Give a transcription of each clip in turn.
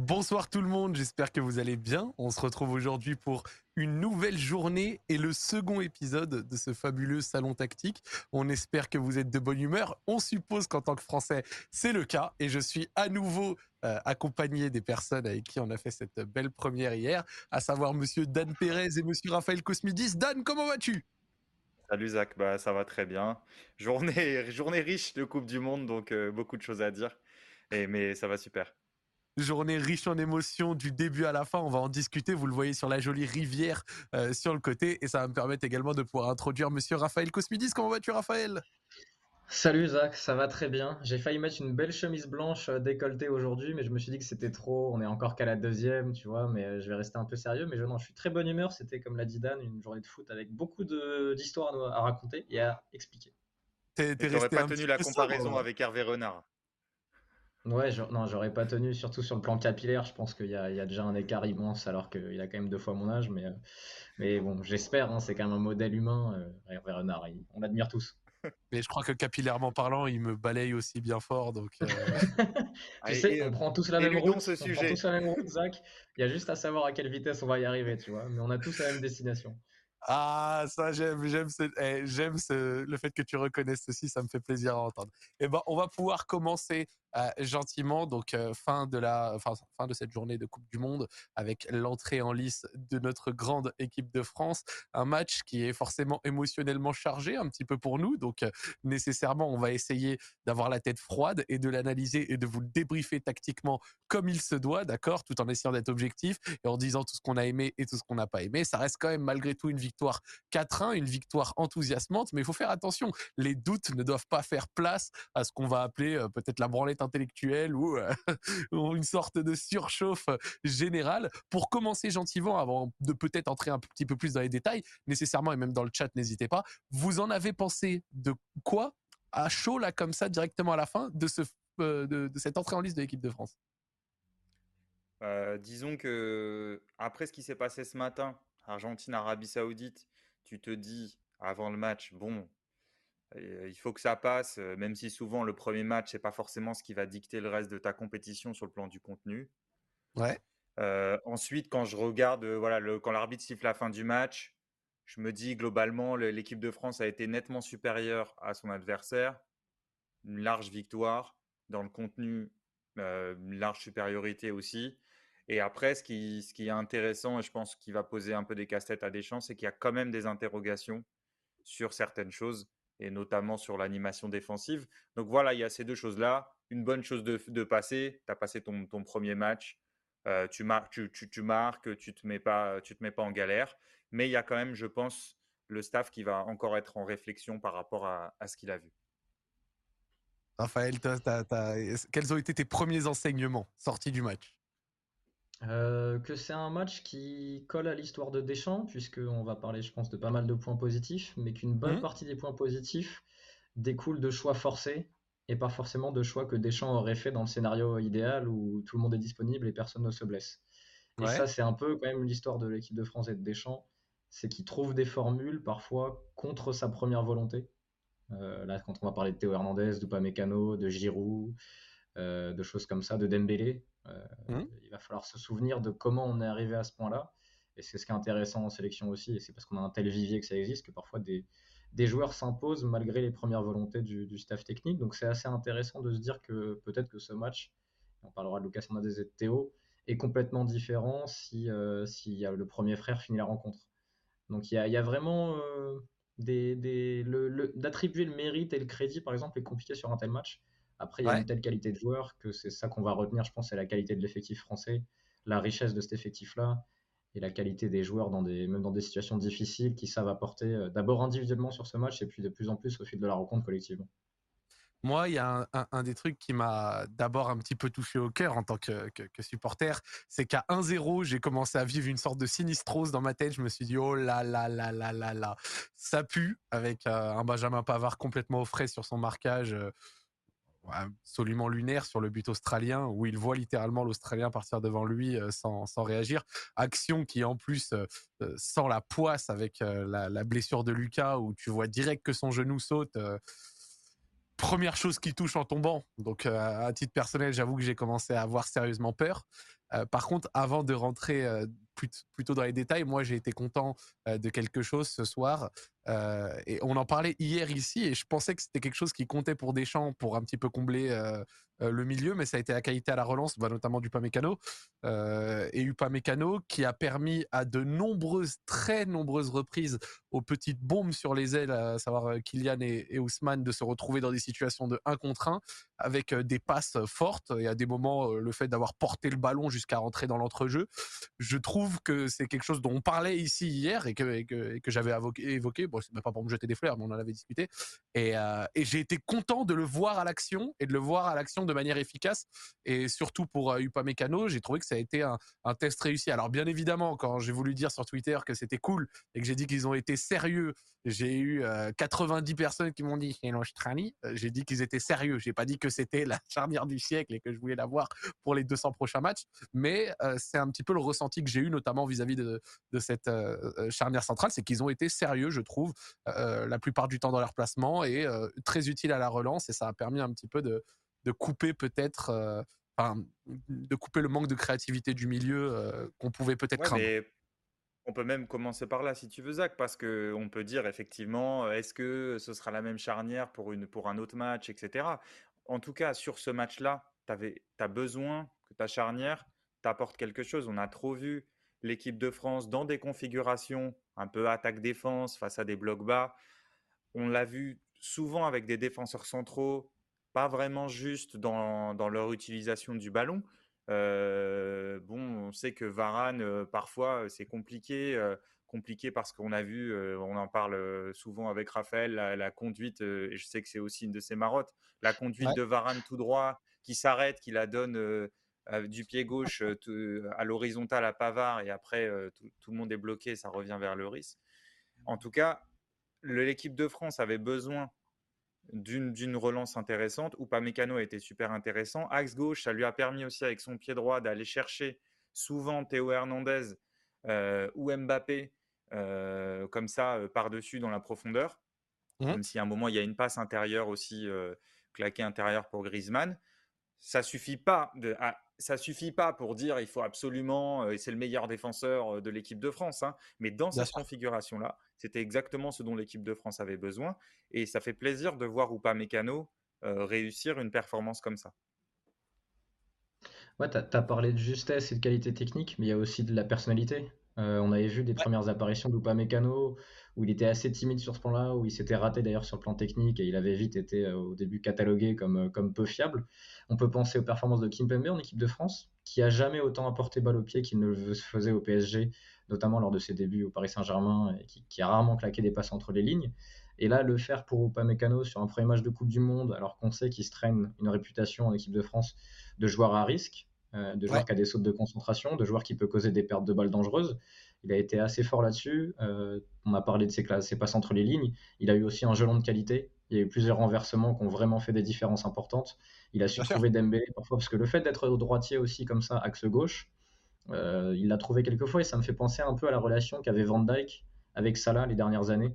Bonsoir tout le monde, j'espère que vous allez bien. On se retrouve aujourd'hui pour une nouvelle journée et le second épisode de ce fabuleux salon tactique. On espère que vous êtes de bonne humeur. On suppose qu'en tant que Français, c'est le cas. Et je suis à nouveau euh, accompagné des personnes avec qui on a fait cette belle première hier, à savoir Monsieur Dan Pérez et Monsieur Raphaël Cosmidis. Dan, comment vas-tu? Salut Zach, bah, ça va très bien. Journée, riche de Coupe du Monde, donc euh, beaucoup de choses à dire. Mais ça va super journée riche en émotions du début à la fin. On va en discuter. Vous le voyez sur la jolie rivière euh, sur le côté. Et ça va me permettre également de pouvoir introduire monsieur Raphaël Cosmidis. Comment vas-tu, Raphaël? Salut Zach, ça va très bien. J'ai failli mettre une belle chemise blanche euh, décolletée aujourd'hui, mais je me suis dit que c'était trop. On est encore qu'à la deuxième, tu vois, mais euh, je vais rester un peu sérieux. Mais je, non, je suis très bonne humeur. C'était, comme l'a dit Dan, une journée de foot avec beaucoup d'histoires à, raconter et à expliquer. T'es, pas tenu la comparaison avec Hervé Renard. Ouais, non, j'aurais pas tenu, surtout sur le plan capillaire. Je pense qu'il y, a déjà un écart immense, alors qu'il a quand même deux fois mon âge. Mais, euh, mais bon, j'espère, hein, c'est quand même un modèle humain. Euh, Hervé Renard, on l'admire tous. Mais je crois que capillairement parlant, il me balaye aussi bien fort. Donc, euh, tu sais, on prend tous la même route. Ce sujet. prend tous la même route, Zach. Il y a juste à savoir à quelle vitesse on va y arriver, tu vois. Mais on a tous la même destination. Ah, ça, j'aime, j'aime, eh, j'aime le fait que tu reconnaisses ceci, ça me fait plaisir à entendre. Eh ben, on va pouvoir commencer euh, gentiment, donc euh, fin de la, fin de cette journée de Coupe du Monde avec l'entrée en lice de notre grande équipe de France, un match qui est forcément émotionnellement chargé un petit peu pour nous, donc euh, nécessairement on va essayer d'avoir la tête froide et de l'analyser et de vous le débriefer tactiquement comme il se doit, d'accord, tout en essayant d'être objectif et en disant tout ce qu'on a aimé et tout ce qu'on n'a pas aimé. Ça reste quand même malgré tout une victoire 4-1, une victoire enthousiasmante, mais il faut faire attention. Les doutes ne doivent pas faire place à ce qu'on va appeler peut-être la branlette intellectuelle ou, ou, une sorte de surchauffe générale. Pour commencer gentiment, avant de peut-être entrer un petit peu plus dans les détails, nécessairement et même dans le chat, n'hésitez pas. Vous en avez pensé de quoi à chaud là comme ça directement à la fin de ce de, de cette entrée en liste de l'équipe de France? Euh, disons que après ce qui s'est passé ce matin, Argentine, Arabie Saoudite, tu te dis avant le match, bon, euh, il faut que ça passe, euh, même si souvent le premier match, c'est pas forcément ce qui va dicter le reste de ta compétition sur le plan du contenu. Ouais. ensuite, quand je regarde, voilà, le, quand l'arbitre siffle la fin du match, je me dis globalement, l'équipe de France a été nettement supérieure à son adversaire. Une large victoire dans le contenu, une large supériorité aussi. Et après, ce qui, ce qui est intéressant, et je pense qu'il va poser un peu des casse-têtes à Deschamps, c'est qu'il y a quand même des interrogations sur certaines choses, et notamment sur l'animation défensive. Donc voilà, il y a ces deux choses-là. Une bonne chose de, passer, tu as passé ton, premier match, euh, tu, marques, tu, tu, marques, tu ne te, mets pas, tu te mets pas en galère. Mais il y a quand même, je pense, le staff qui va encore être en réflexion par rapport à, à ce qu'il a vu. Raphaël, quels ont été tes premiers enseignements sortis du match? Euh, que c'est un match qui colle à l'histoire de Deschamps, puisqu'on va parler, je pense, de pas mal de points positifs, mais qu'une bonne mmh. partie des points positifs découle de choix forcés et pas forcément de choix que Deschamps aurait fait dans le scénario idéal où tout le monde est disponible et personne ne se blesse. Et ça, c'est un peu quand même l'histoire de l'équipe de France et de Deschamps, c'est qu'il trouve des formules parfois contre sa première volonté. Euh, là, quand on va parler de Théo Hernandez, d'Upamecano, de Giroud, euh, de choses comme ça, de Dembélé, mmh. Il va falloir se souvenir de comment on est arrivé à ce point-là. Et c'est ce qui est intéressant en sélection aussi. Et c'est parce qu'on a un tel vivier que ça existe que parfois des, joueurs s'imposent malgré les premières volontés du, staff technique. Donc c'est assez intéressant de se dire que peut-être que ce match, on parlera de Lucas Hernandez et de Théo, est complètement différent si, euh, si le premier frère finit la rencontre. Donc il y a, vraiment euh, d'attribuer le mérite et le crédit, par exemple, est compliqué sur un tel match. Après, il y a une telle qualité de joueur que c'est ça qu'on va retenir, je pense, c'est la qualité de l'effectif français, la richesse de cet effectif-là et la qualité des joueurs, dans des, même dans des situations difficiles, qui savent apporter euh, d'abord individuellement sur ce match et puis de plus en plus au fil de la rencontre collectivement. Moi, il y a un, des trucs qui m'a d'abord un petit peu touché au cœur en tant que, supporter, c'est qu'à 1-0, j'ai commencé à vivre une sorte de sinistrose dans ma tête. Je me suis dit, oh là là là là là là, ça pue avec euh, un Benjamin Pavard complètement au frais sur son marquage. Euh, absolument lunaire sur le but australien où il voit littéralement l'Australien partir devant lui euh, sans, réagir. Action qui en plus euh, euh, sent la poisse avec la, blessure de Lucas où tu vois direct que son genou saute. première chose qui touche en tombant. Donc, à titre personnel, j'avoue que j'ai commencé à avoir sérieusement peur. par contre, avant de rentrer plutôt dans les détails, moi, j'ai été content de quelque chose ce soir. Et on en parlait hier ici, et je pensais que c'était quelque chose qui comptait pour Deschamps pour un petit peu combler euh, le milieu, mais ça a été la qualité à la relance, bah, notamment du Pamecano. Euh, et Upamecano qui a permis à de nombreuses, très nombreuses reprises aux petites bombes sur les ailes, à savoir euh, Kylian et, Ousmane, de se retrouver dans des situations de 1 contre 1 avec des passes fortes et à des moments le fait d'avoir porté le ballon jusqu'à rentrer dans l'entrejeu. Je trouve que c'est quelque chose dont on parlait ici hier et que, que, j'avais évoqué. C'est pas pour me jeter des fleurs, mais on en avait discuté. Et, et j'ai été content de le voir à l'action et de le voir à l'action de manière efficace. Et surtout pour euh, Upamecano, j'ai trouvé que ça a été un, test réussi. Alors bien évidemment, quand j'ai voulu dire sur Twitter que c'était cool et que j'ai dit qu'ils ont été sérieux, j'ai eu 90 euh, personnes qui m'ont dit Trani. Euh, j'ai dit qu'ils étaient sérieux. J'ai pas dit que c'était la charnière du siècle et que je voulais l'avoir pour les 200 prochains matchs. Mais c'est un petit peu le ressenti que j'ai eu, notamment vis-à-vis de, cette charnière centrale, c'est qu'ils ont été sérieux, je trouve, la plupart du temps dans leur placement et très utile à la relance. Et ça a permis un petit peu de, de couper peut-être, euh, de couper le manque de créativité du milieu euh, qu'on pouvait peut-être craindre. on peut même commencer par là si tu veux, Zach, parce qu'on peut dire effectivement, euh, est-ce que ce sera la même charnière pour, une, pour un autre match, etc. En tout cas, sur ce match-là, tu as besoin que ta charnière t'apporte quelque chose. On a trop vu l'équipe de France dans des configurations un peu attaque-défense face à des blocs bas. On l'a vu souvent avec des défenseurs centraux pas vraiment juste dans, dans leur utilisation du ballon. Euh, bon, on sait que Varane, euh, parfois, c'est compliqué, compliqué parce qu'on a vu, on en parle souvent avec Raphaël, la, conduite, et je sais que c'est aussi une de ses marottes, la conduite de Varane tout droit, qui s'arrête, qui la donne du pied gauche à l'horizontale à Pavard, et après, tout, le monde est bloqué, ça revient vers le risque. En tout cas, l'équipe de France avait besoin d'une relance intéressante. Ou Mécano a été super intéressant. Axe gauche, ça lui a permis aussi avec son pied droit d'aller chercher souvent Théo Hernandez euh, ou Mbappé euh, comme ça euh, par-dessus dans la profondeur. Mmh. Même si à un moment il y a une passe intérieure aussi claquée intérieure pour Griezmann. Ça suffit pas de, ça suffit pas pour dire il faut absolument, et c'est le meilleur défenseur de l'équipe de France, hein. mais dans cette configuration-là, c'était exactement ce dont l'équipe de France avait besoin, et ça fait plaisir de voir ou pas Mécano réussir une performance comme ça. Ouais, tu as, parlé de justesse et de qualité technique, mais il y a aussi de la personnalité. On avait vu des premières apparitions Mécano où il était assez timide sur ce plan-là, où il s'était raté d'ailleurs sur le plan technique et il avait vite été euh, au début catalogué comme, euh, comme peu fiable. On peut penser aux performances de Kim Kimpembe en équipe de France, qui a jamais autant apporté balle au pied qu'il ne le faisait au PSG, notamment lors de ses débuts au Paris Saint-Germain, et qui, a rarement claqué des passes entre les lignes. Et là, le faire pour Upamecano sur un premier match de Coupe du Monde, alors qu'on sait qu'il se traîne une réputation en équipe de France de joueur à risque, euh, de joueur qui a des sautes de concentration, de joueur qui peut causer des pertes de balles dangereuses. Il a été assez fort là-dessus. Euh, on a parlé de ses, classes, ses passes entre les lignes. Il a eu aussi un gelon de qualité. Il y a eu plusieurs renversements qui ont vraiment fait des différences importantes. Il a su trouver Dembélé parfois, parce que le fait d'être droitier aussi comme ça, axe gauche, euh, il l'a trouvé quelques fois et ça me fait penser un peu à la relation qu'avait Van Dyke avec Salah les dernières années,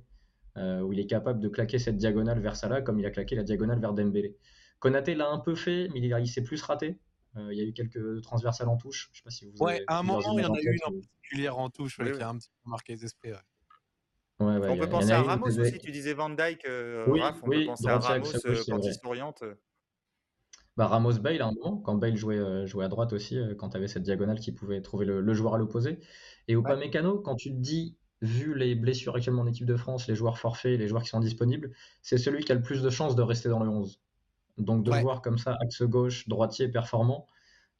euh, où il est capable de claquer cette diagonale vers Salah comme il a claqué la diagonale vers Dembélé. Konaté l'a un peu fait, mais il, il s'est plus raté. Euh, il y a eu quelques transversales en touche. Je sais pas si vous ouais, à un moment, il y en a eu une en particulière en touche qui a un petit peu marqué les esprits. on peut penser à Ramos aussi, tu disais Van Dyke, euh, oui, Raph, on peut penser à Ramos euh, quand il s'oriente. Bah, Ramos Bale à un moment, quand Bale jouait, jouait à droite aussi, quand tu avais cette diagonale qui pouvait trouver le, joueur à l'opposé. Et au ouais. Mécano, quand tu te dis, vu les blessures actuellement en équipe de France, les joueurs forfaits, les joueurs qui sont disponibles, c'est celui qui a le plus de chances de rester dans le 11. Donc de voir comme ça, axe gauche, droitier, performant,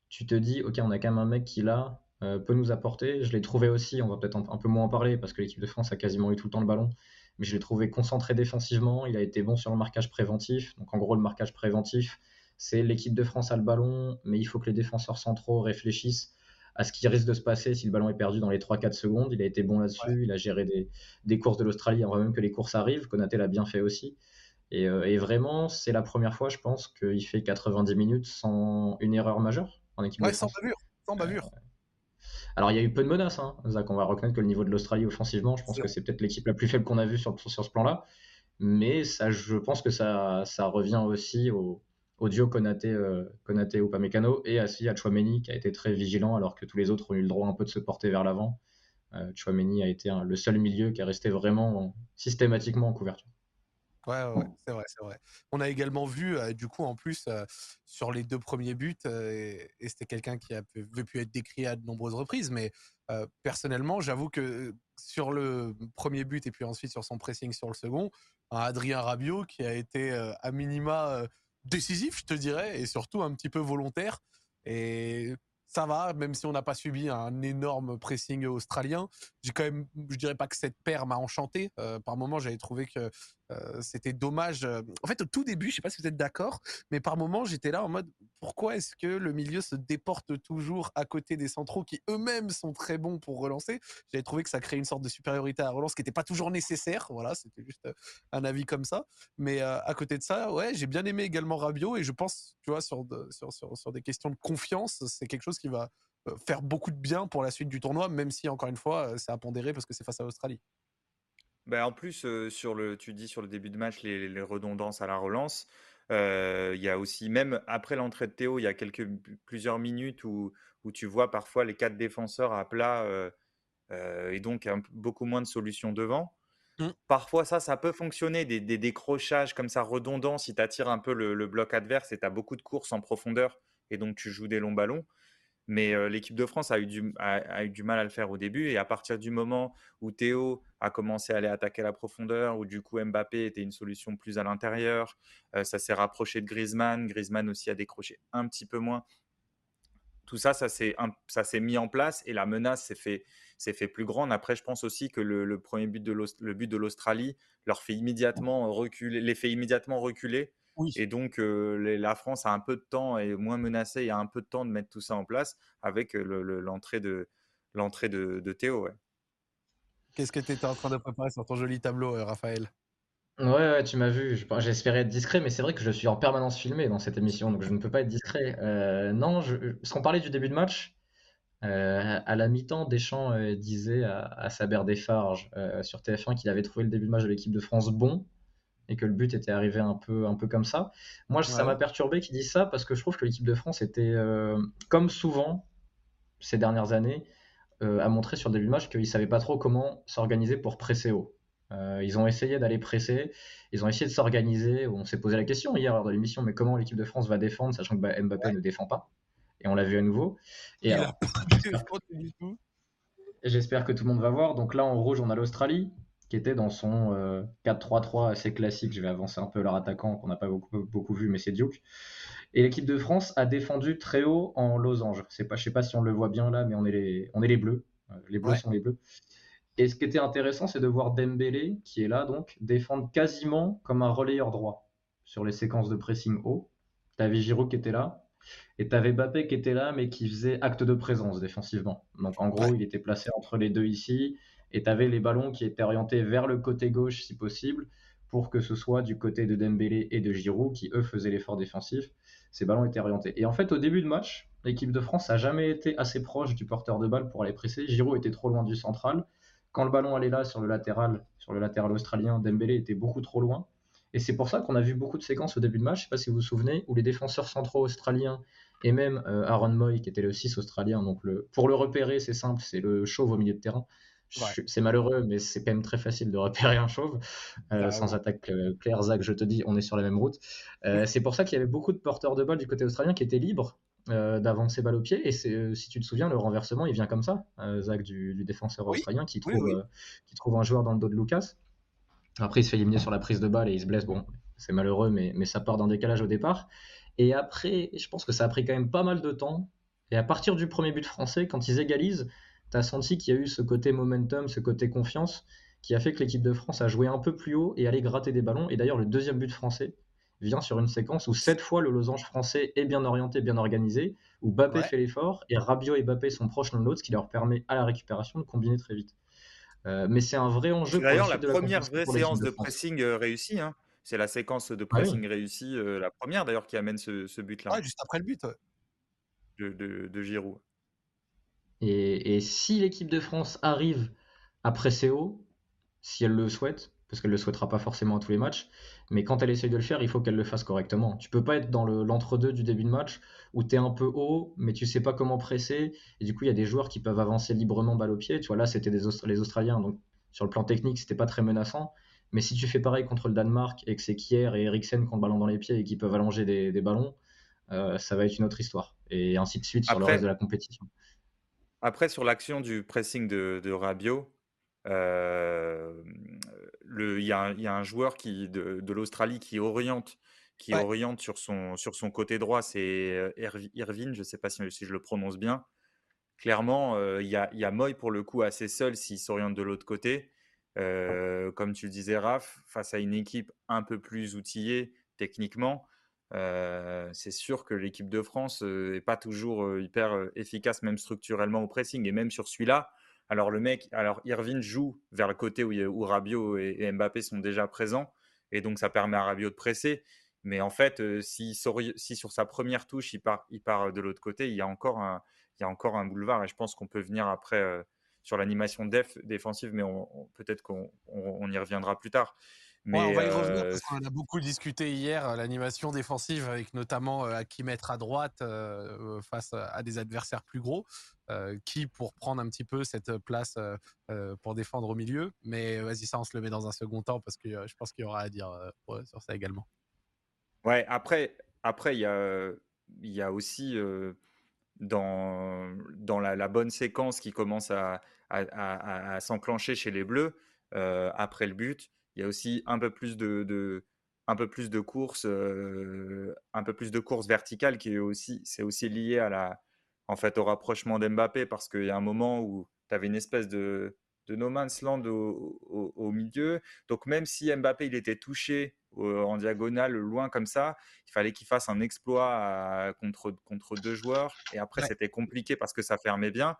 tu te dis, ok, on a quand même un mec qui là euh, peut nous apporter. Je l'ai trouvé aussi, on va peut-être un, peu moins en parler parce que l'équipe de France a quasiment eu tout le temps le ballon, mais je l'ai trouvé concentré défensivement. Il a été bon sur le marquage préventif. Donc en gros, le marquage préventif, c'est l'équipe de France a le ballon, mais il faut que les défenseurs centraux réfléchissent à ce qui risque de se passer si le ballon est perdu dans les 3-4 secondes. Il a été bon là-dessus. Il a géré des, des courses de l'Australie avant même que les courses arrivent. Konaté l'a bien fait aussi. Euh, et, vraiment, c'est la première fois, je pense, qu'il fait 90 minutes sans une erreur majeure en équipe ouais, sans bavure. Sans bavure. Alors, il y a eu peu de menaces, hein, Zach. On va reconnaître que le niveau de l'Australie offensivement, je pense que c'est peut-être l'équipe la plus faible qu'on a vue sur, sur ce plan-là. mais ça, je pense que ça, ça revient aussi au, au duo Konaté, euh, Konaté Upamecano et aussi à Chouameni qui a été très vigilant alors que tous les autres ont eu le droit un peu de se porter vers l'avant. Euh, Chouameni a été le seul milieu qui a resté vraiment systématiquement en couverture. Ouais, c'est vrai, c'est vrai. On a également vu, euh, du coup, en plus, euh, sur les deux premiers buts, et, c'était quelqu'un qui a pu, être décrit à de nombreuses reprises, mais personnellement, j'avoue que sur le premier but et puis ensuite sur son pressing sur le second, un Adrien Rabiot qui a été à minima décisif, je te dirais, et surtout un petit peu volontaire. Et ça va, même si on n'a pas subi un énorme pressing australien. J'ai quand même, je dirais pas que cette paire m'a enchanté. Euh, par moment, j'avais trouvé que euh, c'était dommage. Euh, en fait, au tout début, je sais pas si vous êtes d'accord, mais par moment, j'étais là en mode pourquoi est-ce que le milieu se déporte toujours à côté des centraux qui eux-mêmes sont très bons pour relancer? J'avais trouvé que ça créait une sorte de supériorité à la relance qui n'était pas toujours nécessaire. Voilà, c'était juste un avis comme ça. Mais à côté de ça, ouais, j'ai bien aimé également Rabiot et je pense, tu vois, sur, sur, sur, sur des questions de confiance, c'est quelque chose qui va faire beaucoup de bien pour la suite du tournoi, même si encore une fois, c'est à pondérer parce que c'est face à l'Australie. Ben en plus, sur le, tu dis sur le début de match, les, redondances à la relance. Il y a aussi, même après l'entrée de Théo, il y a quelques, plusieurs minutes où, où tu vois parfois les quatre défenseurs à plat et donc beaucoup moins de solutions devant. Mmh. Parfois, ça, ça peut fonctionner, des, décrochages comme ça redondants si tu attires un peu le, le bloc adverse et tu as beaucoup de courses en profondeur et donc tu joues des longs ballons. Mais l'équipe de France a eu, du, a, eu, du, mal à le faire au début. Et à partir du moment où Théo a commencé à aller attaquer la profondeur, où du coup Mbappé était une solution plus à l'intérieur, ça s'est rapproché de Griezmann. Griezmann aussi a décroché un petit peu moins. Tout ça, ça s'est mis en place et la menace s'est fait, fait plus grande. Après, je pense aussi que le, premier but de l'Australie leur fait immédiatement reculer, les fait immédiatement reculer et donc, la France a un peu de temps et moins menacée et a un peu de temps de mettre tout ça en place avec l'entrée de, l'entrée de, Théo. Qu'est-ce que tu étais en train de préparer sur ton joli tableau, Raphaël? Ouais, tu m'as vu. J'espérais être discret, mais c'est vrai que je suis en permanence filmé dans cette émission, donc je ne peux pas être discret. non, je, parce qu'on parlait du début de match, à la mi-temps, Deschamps disait à, à Saber Desfarges sur TF1 qu'il avait trouvé le début de match de l'équipe de France bon et que le but était arrivé un peu, un peu comme ça. Moi, ça m'a perturbé qu'il dise ça parce que je trouve que l'équipe de France était, euh, comme souvent ces dernières années, euh, a montré sur le début de match qu'ils ne savaient pas trop comment s'organiser pour presser haut. Euh, ils ont essayé d'aller presser, ils ont essayé de s'organiser. On s'est posé la question hier lors de l'émission, mais comment l'équipe de France va défendre, sachant que Mbappé ne défend pas? Et on l'a vu à nouveau. Et J'espère que tout le monde va voir. Donc là, en rouge, on a l'Australie qui était dans son 4-3-3 euh, assez classique. Je vais avancer un peu leur attaquant qu'on n'a pas beaucoup, beaucoup vu, mais c'est Duke. Et l'équipe de France a défendu très haut en losange. C'est pas, je sais pas si on le voit bien là, mais on est les, on est les bleus. Euh, les bleus sont les bleus. Et ce qui était intéressant, c'est de voir Dembélé, qui est là donc, défendre quasiment comme un relayeur droit sur les séquences de pressing haut. T'avais Giroud qui était là, et t'avais Bappé qui était là, mais qui faisait acte de présence défensivement. Donc en gros, il était placé entre les deux ici et tu avais les ballons qui étaient orientés vers le côté gauche si possible pour que ce soit du côté de Dembélé et de Giroud qui eux faisaient l'effort défensif. Ces ballons étaient orientés. Et en fait, au début de match, l'équipe de France n'a jamais été assez proche du porteur de balle pour aller presser. Giroud était trop loin du central. Quand le ballon allait là sur le latéral, sur le latéral australien, Dembélé était beaucoup trop loin. Et c'est pour ça qu'on a vu beaucoup de séquences au début de match, je sais pas si vous vous souvenez, où les défenseurs centraux australiens et même euh, Aaron Moy, qui était le 6 australien, donc pour le repérer, c'est simple, c'est le chauve au milieu de terrain. C'est malheureux, mais c'est quand même très facile de repérer un chauve. Euh, bah sans attaque euh, claire, Zach, je te dis, on est sur la même route. Euh, c'est pour ça qu'il y avait beaucoup de porteurs de balles du côté australien qui étaient libres d'avancer balle au pied. Et si tu te souviens, le renversement, il vient comme ça, Zach, du, défenseur australien qui trouve, qui trouve un joueur dans le dos de Lucas. Après, il se fait éliminer sur la prise de balle et il se blesse. Bon, c'est malheureux, mais, mais ça part d'un décalage au départ. Et après, je pense que ça a pris quand même pas mal de temps. Et à partir du premier but français, quand ils égalisent, tu as senti qu'il y a eu ce côté momentum, ce côté confiance, qui a fait que l'équipe de France a joué un peu plus haut et allé gratter des ballons. Et d'ailleurs, le deuxième but français vient sur une séquence où cette fois le losange français est bien orienté, bien organisé, où Bappé fait l'effort et Rabiot et Bappé sont proches l'un de l'autre, ce qui leur permet à la récupération de combiner très vite. Euh, mais c'est un vrai enjeu. D'ailleurs, la, première vraie séance de, pressing euh, réussie, hein. c'est la séquence de ah pressing réussie, euh, la première d'ailleurs qui amène ce, but-là. juste après le but. De, de Giroud. Et, si l'équipe de France arrive à presser haut, si elle le souhaite, parce qu'elle ne le souhaitera pas forcément à tous les matchs. Mais quand elle essaye de le faire, il faut qu'elle le fasse correctement. Tu peux pas être dans l'entre-deux du début de match où tu es un peu haut, mais tu sais pas comment presser. Et du coup, il y a des joueurs qui peuvent avancer librement balle au pied. Tu vois, là, c'était les Australiens. Donc, sur le plan technique, c'était pas très menaçant. Mais si tu fais pareil contre le Danemark et que c'est Kier et Eriksen qui ont le ballon dans les pieds et qui peuvent allonger des, ballons, euh, ça va être une autre histoire. Et ainsi de suite sur le reste de la compétition. Après, sur l'action du pressing de, de Rabiot, euh, il y, a un joueur qui, de, l'Australie qui oriente, qui oriente sur, son, sur son côté droit, c'est euh, Irvine, je ne sais pas si, je le prononce bien. Clairement, euh, il y, a, y a Moy pour le coup assez seul s'il s'oriente de l'autre côté. comme tu le disais, Raph, face à une équipe un peu plus outillée techniquement, c'est sûr que l'équipe de France n'est pas toujours hyper efficace, même structurellement au pressing. Et même sur celui-là, alors le mec, alors Irvine joue vers le côté où, où Rabiot et, Mbappé sont déjà présents, et donc ça permet à Rabiot de presser. Mais en fait, si, sur sa première touche, il part, il part de l'autre côté, il y, a encore un, boulevard. Et je pense qu'on peut venir après sur l'animation défensive, mais peut-être qu'on y reviendra plus tard on va y revenir parce qu'on a beaucoup discuté hier, euh, l'animation défensive, avec notamment à qui mettre à droite face à des adversaires plus gros, qui pour prendre un petit peu cette place pour défendre au milieu. Mais vas-y, ça, on se le met dans un second temps parce que je pense qu'il y aura à dire sur ça également. Ouais, après, après il y a, y a aussi dans, dans la, bonne séquence qui commence à, à s'enclencher chez les Bleus après le but il y a aussi un peu plus de, un peu plus de courses, euh, un peu plus de courses verticales qui est aussi, c'est aussi lié à la, en fait, au rapprochement d'Mbappé parce qu'il y a un moment où tu avais une espèce de, de no man's land au, milieu. Donc même si Mbappé il était touché en diagonale loin comme ça, il fallait qu'il fasse un exploit contre, contre deux joueurs. Et après c'était compliqué parce que ça fermait bien.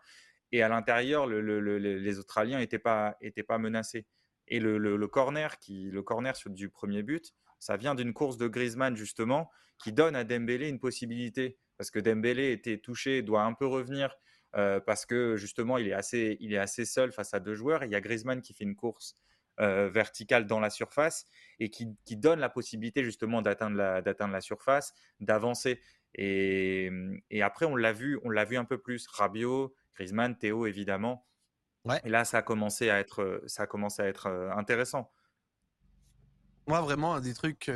Et à l'intérieur, les Australiens n'étaient pas, étaient pas menacés. Et le, corner, qui, le corner sur, du premier but, ça vient d'une course de Griezmann justement, qui donne à Dembélé une possibilité. Parce que Dembélé était touché, doit un peu revenir euh, parce que justement il est, assez, il est assez seul face à deux joueurs. il y a Griezmann qui fait une course euh, verticale dans la surface et qui, donne la possibilité justement d'atteindre la, surface, d'avancer. Et, et, après on l'a vu, on l'a vu un peu plus. Rabiot, Griezmann, Théo évidemment. Et là, ça a commencé à être, ça a commencé à être intéressant. Moi, vraiment, un des trucs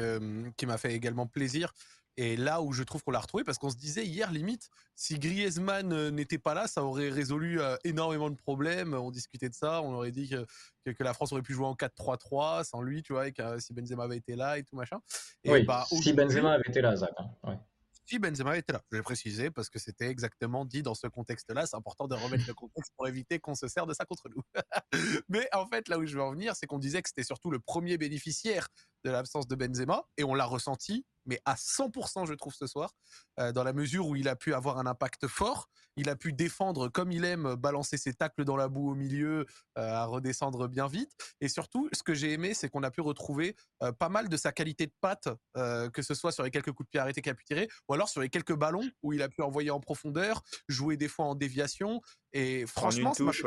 qui m'a fait également plaisir, et là où je trouve qu'on l'a retrouvé, parce qu'on se disait hier, limite, si Griezmann n'était pas là, ça aurait résolu énormément de problèmes. On discutait de ça, on aurait dit que, que, la France aurait pu jouer en 4-3-3 sans lui, tu vois, et que si Benzema avait été là et tout machin. oui, bah, si Benzema avait été là, Zach. Hein, si Benzema était là. Je l'ai précisé parce que c'était exactement dit dans ce contexte-là. C'est important de remettre le contexte pour éviter qu'on se sert de ça contre nous. Mais en fait, là où je veux en venir, c'est qu'on disait que c'était surtout le premier bénéficiaire de l'absence de Benzema et on l'a ressenti mais à 100% je trouve ce soir, euh, dans la mesure où il a pu avoir un impact fort, il a pu défendre comme il aime, balancer ses tacles dans la boue au milieu, euh, à redescendre bien vite, et surtout ce que j'ai aimé c'est qu'on a pu retrouver euh, pas mal de sa qualité de patte, que ce soit sur les quelques coups de pied arrêtés qu'il a pu tirer, ou alors sur les quelques ballons où il a pu envoyer en profondeur, jouer des fois en déviation, et franchement, en une, touche,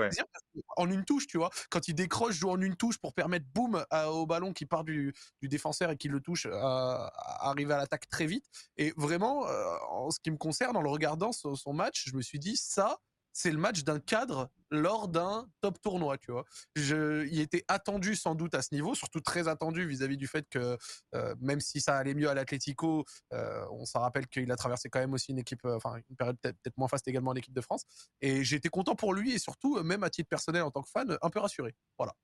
en une touche, tu vois, quand il décroche, joue en une touche pour permettre boum au ballon qui part du, défenseur et qui le touche, à, arriver à l'attaque très vite. Et vraiment, euh, en ce qui me concerne, en le regardant son, match, je me suis dit ça, c'est le match d'un cadre lors d'un top tournoi, tu vois. Il était attendu sans doute à ce niveau, surtout très attendu vis-à-vis du fait que euh, même si ça allait mieux à l'Atlético, euh, on s'en rappelle qu'il a traversé quand même aussi une équipe, enfin une période peut-être moins faste également en équipe de France. Et j'étais content pour lui et surtout, même à titre personnel en tant que fan, un peu rassuré. Voilà.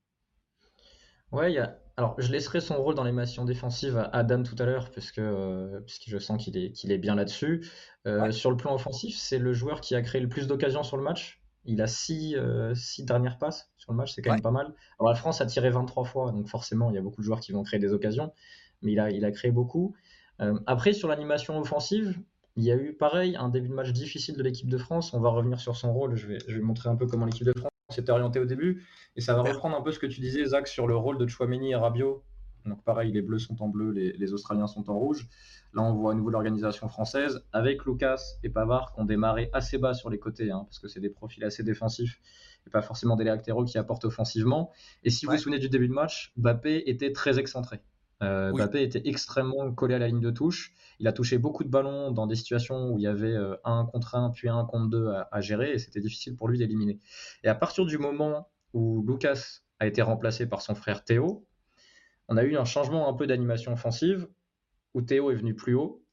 Ouais, alors je laisserai son rôle dans l'émission défensive à Adam tout à l'heure, puisque, euh, puisque je sens qu'il est, qu'il est bien là-dessus. Euh, sur le plan offensif, c'est le joueur qui a créé le plus d'occasions sur le match. Il a six, euh, six dernières passes sur le match, c'est quand même pas mal. Alors la France a tiré 23 fois, donc forcément il y a beaucoup de joueurs qui vont créer des occasions, mais il a, il a créé beaucoup. après, sur l'animation offensive, il y a eu pareil un début de match difficile de l'équipe de France. On va revenir sur son rôle, je vais, je vais montrer un peu comment l'équipe de France s'était orienté au début. Et ça va reprendre un peu ce que tu disais, Zach, sur le rôle de Chouameni et Rabiot Donc pareil, les Bleus sont en bleu, les, Australiens sont en rouge. Là, on voit à nouveau l'organisation française avec Lucas et Pavard qui ont démarré assez bas sur les côtés, hein, parce que c'est des profils assez défensifs et pas forcément des latéraux qui apportent offensivement. Et si vous vous souvenez du début de match, Bappé était très excentré. Euh, Bappé était extrêmement collé à la ligne de touche. Il a touché beaucoup de ballons dans des situations où il y avait euh, un contre un, puis un contre deux à gérer, et c'était difficile pour lui d'éliminer. Et à partir du moment où Lucas a été remplacé par son frère Théo, on a eu un changement un peu d'animation offensive, où Théo est venu plus haut,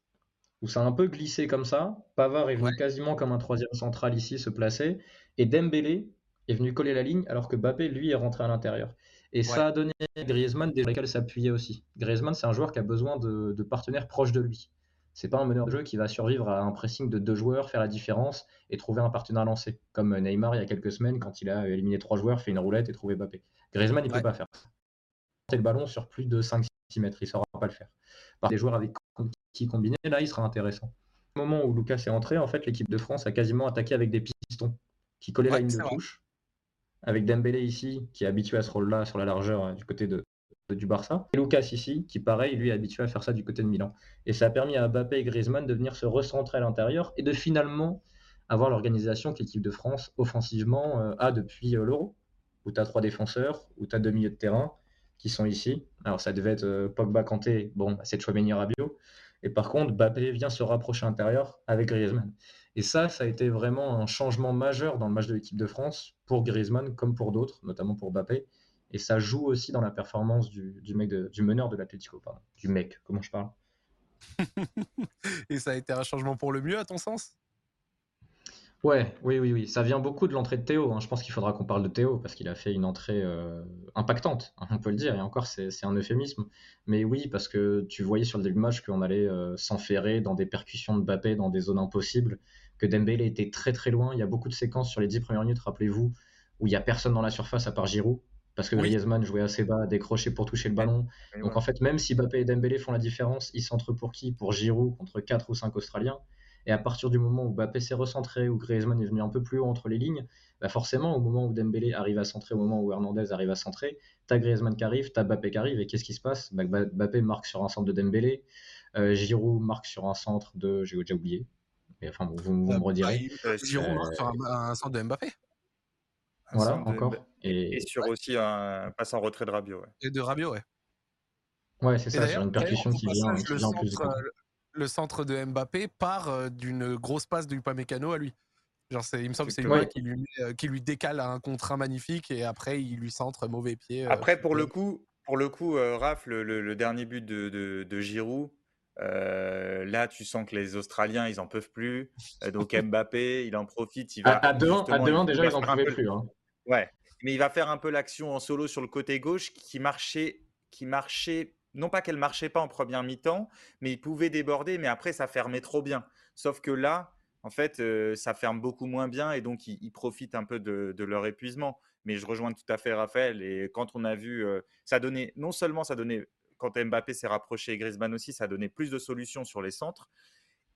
où ça a un peu glissé comme ça. Pavard est venu quasiment comme un troisième central ici se placer, et Dembélé est venu coller la ligne, alors que Bappé, lui, est rentré à l'intérieur. Et ça a donné Griezmann des lesquels s'appuyer aussi. Griezmann, c'est un joueur qui a besoin de, partenaires proches de lui. C'est pas un meneur de jeu qui va survivre à un pressing de deux joueurs, faire la différence et trouver un partenaire lancé. Comme Neymar il y a quelques semaines, quand il a éliminé trois joueurs, fait une roulette et trouvé Bappé. Griezmann, il ne peut pas faire ça. le ballon sur plus de 5-6 mètres, il ne saura pas le faire. Par des joueurs avec qui combiner, là, il sera intéressant. Au moment où Lucas est entré, en fait, l'équipe de France a quasiment attaqué avec des pistons qui collaient la ligne de touche avec Dembélé ici, qui est habitué à ce rôle-là sur la largeur hein, du côté de, du Barça, et Lucas ici, qui pareil, lui est habitué à faire ça du côté de Milan. Et ça a permis à Mbappé et Griezmann de venir se recentrer à l'intérieur et de finalement avoir l'organisation que l'équipe de France offensivement euh, a depuis euh, l'Euro, où tu as trois défenseurs, où tu as deux milieux de terrain qui sont ici. Alors ça devait être euh, Pogba, Kanté, bon, c'est Chouameni, Rabiot. Et par contre, Mbappé vient se rapprocher à l'intérieur avec Griezmann. Et ça, ça a été vraiment un changement majeur dans le match de l'équipe de France pour Griezmann comme pour d'autres, notamment pour Mbappé. Et ça joue aussi dans la performance du, mec du meneur de l'Atlético, du mec, comment je parle? Et ça a été un changement pour le mieux, à ton sens? Ouais, oui, oui, oui. Ça vient beaucoup de l'entrée de Théo. Hein. Je pense qu'il faudra qu'on parle de Théo parce qu'il a fait une entrée euh, impactante, hein, on peut le dire. Et encore, c'est un euphémisme. Mais oui, parce que tu voyais sur le début match qu'on allait euh, s'enferrer dans des percussions de Mbappé, dans des zones impossibles que Dembélé était très très loin. Il y a beaucoup de séquences sur les 10 premières minutes, rappelez-vous, où il n'y a personne dans la surface à part Giroud, parce que Griezmann jouait assez bas, décroché pour toucher le ballon. Donc en fait, même si Mbappé et Dembélé font la différence, ils s'entrent pour qui? Pour Giroud contre 4 ou 5 Australiens. Et à partir du moment où Mbappé s'est recentré, où Griezmann est venu un peu plus haut entre les lignes, bah forcément, au moment où Dembélé arrive à centrer, au moment où Hernandez arrive à centrer, t'as Griezmann qui arrive, t'as Mbappé qui arrive, et qu'est-ce qui se passe? Bah, Mbappé marque sur un centre de Dembélé, euh, Giroud marque sur un centre de, j'ai déjà oublié, mais enfin, vous, vous me redirez. Giroud marque sur un, centre de Mbappé. Voilà, encore. Et, sur aussi un passe en retrait de Rabiot. Ouais. Et de Rabiot, ouais. Ouais, c'est ça, sur une percussion qui vient, qui vient en plus de le centre de Mbappé part euh, d'une grosse passe du Pamecano à lui. Genre il me semble que c'est lui qui lui, euh, qui lui décale un contrat magnifique et après il lui centre mauvais pied. Euh, après pour le coup, pour le coup, Raph, le, dernier but de, de, Giroud, là, tu sens que les Australiens, ils en peuvent plus. donc Mbappé, il en profite. Il va, à, demain, déjà, ils en pouvaient plus. Hein. Ouais, mais il va faire un peu l'action en solo sur le côté gauche qui marchait, qui marchait non pas qu'elle marchait pas en première mi-temps, mais il pouvait déborder, mais après ça fermait trop bien. Sauf que là, en fait, euh, ça ferme beaucoup moins bien et donc ils, profitent un peu de, leur épuisement. Mais je rejoins tout à fait Raphaël. Et quand on a vu, euh, ça donnait non seulement ça donnait quand Mbappé s'est rapproché et Griezmann aussi, ça donnait plus de solutions sur les centres.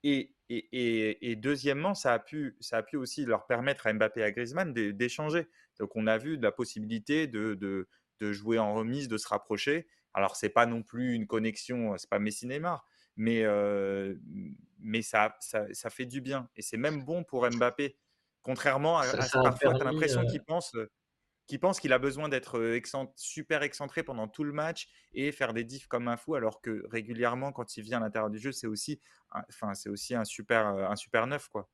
Et, et, deuxièmement, ça a, pu, ça a pu aussi leur permettre à Mbappé et à Griezmann d'échanger. Donc on a vu de la possibilité de, de, de jouer en remise, de se rapprocher. Alors, c'est pas non plus une connexion, c'est pas Messi Neymar, mais, mais ça, ça, fait du bien. Et c'est même bon pour Mbappé. Contrairement à, parfois, tu as l'impression qu'il pense qu'il pense qu'il a besoin d'être super excentré pendant tout le match et faire des diffs comme un fou, alors que régulièrement, quand il vient à l'intérieur du jeu, c'est aussi, enfin, c'est aussi un super, un super neuf, quoi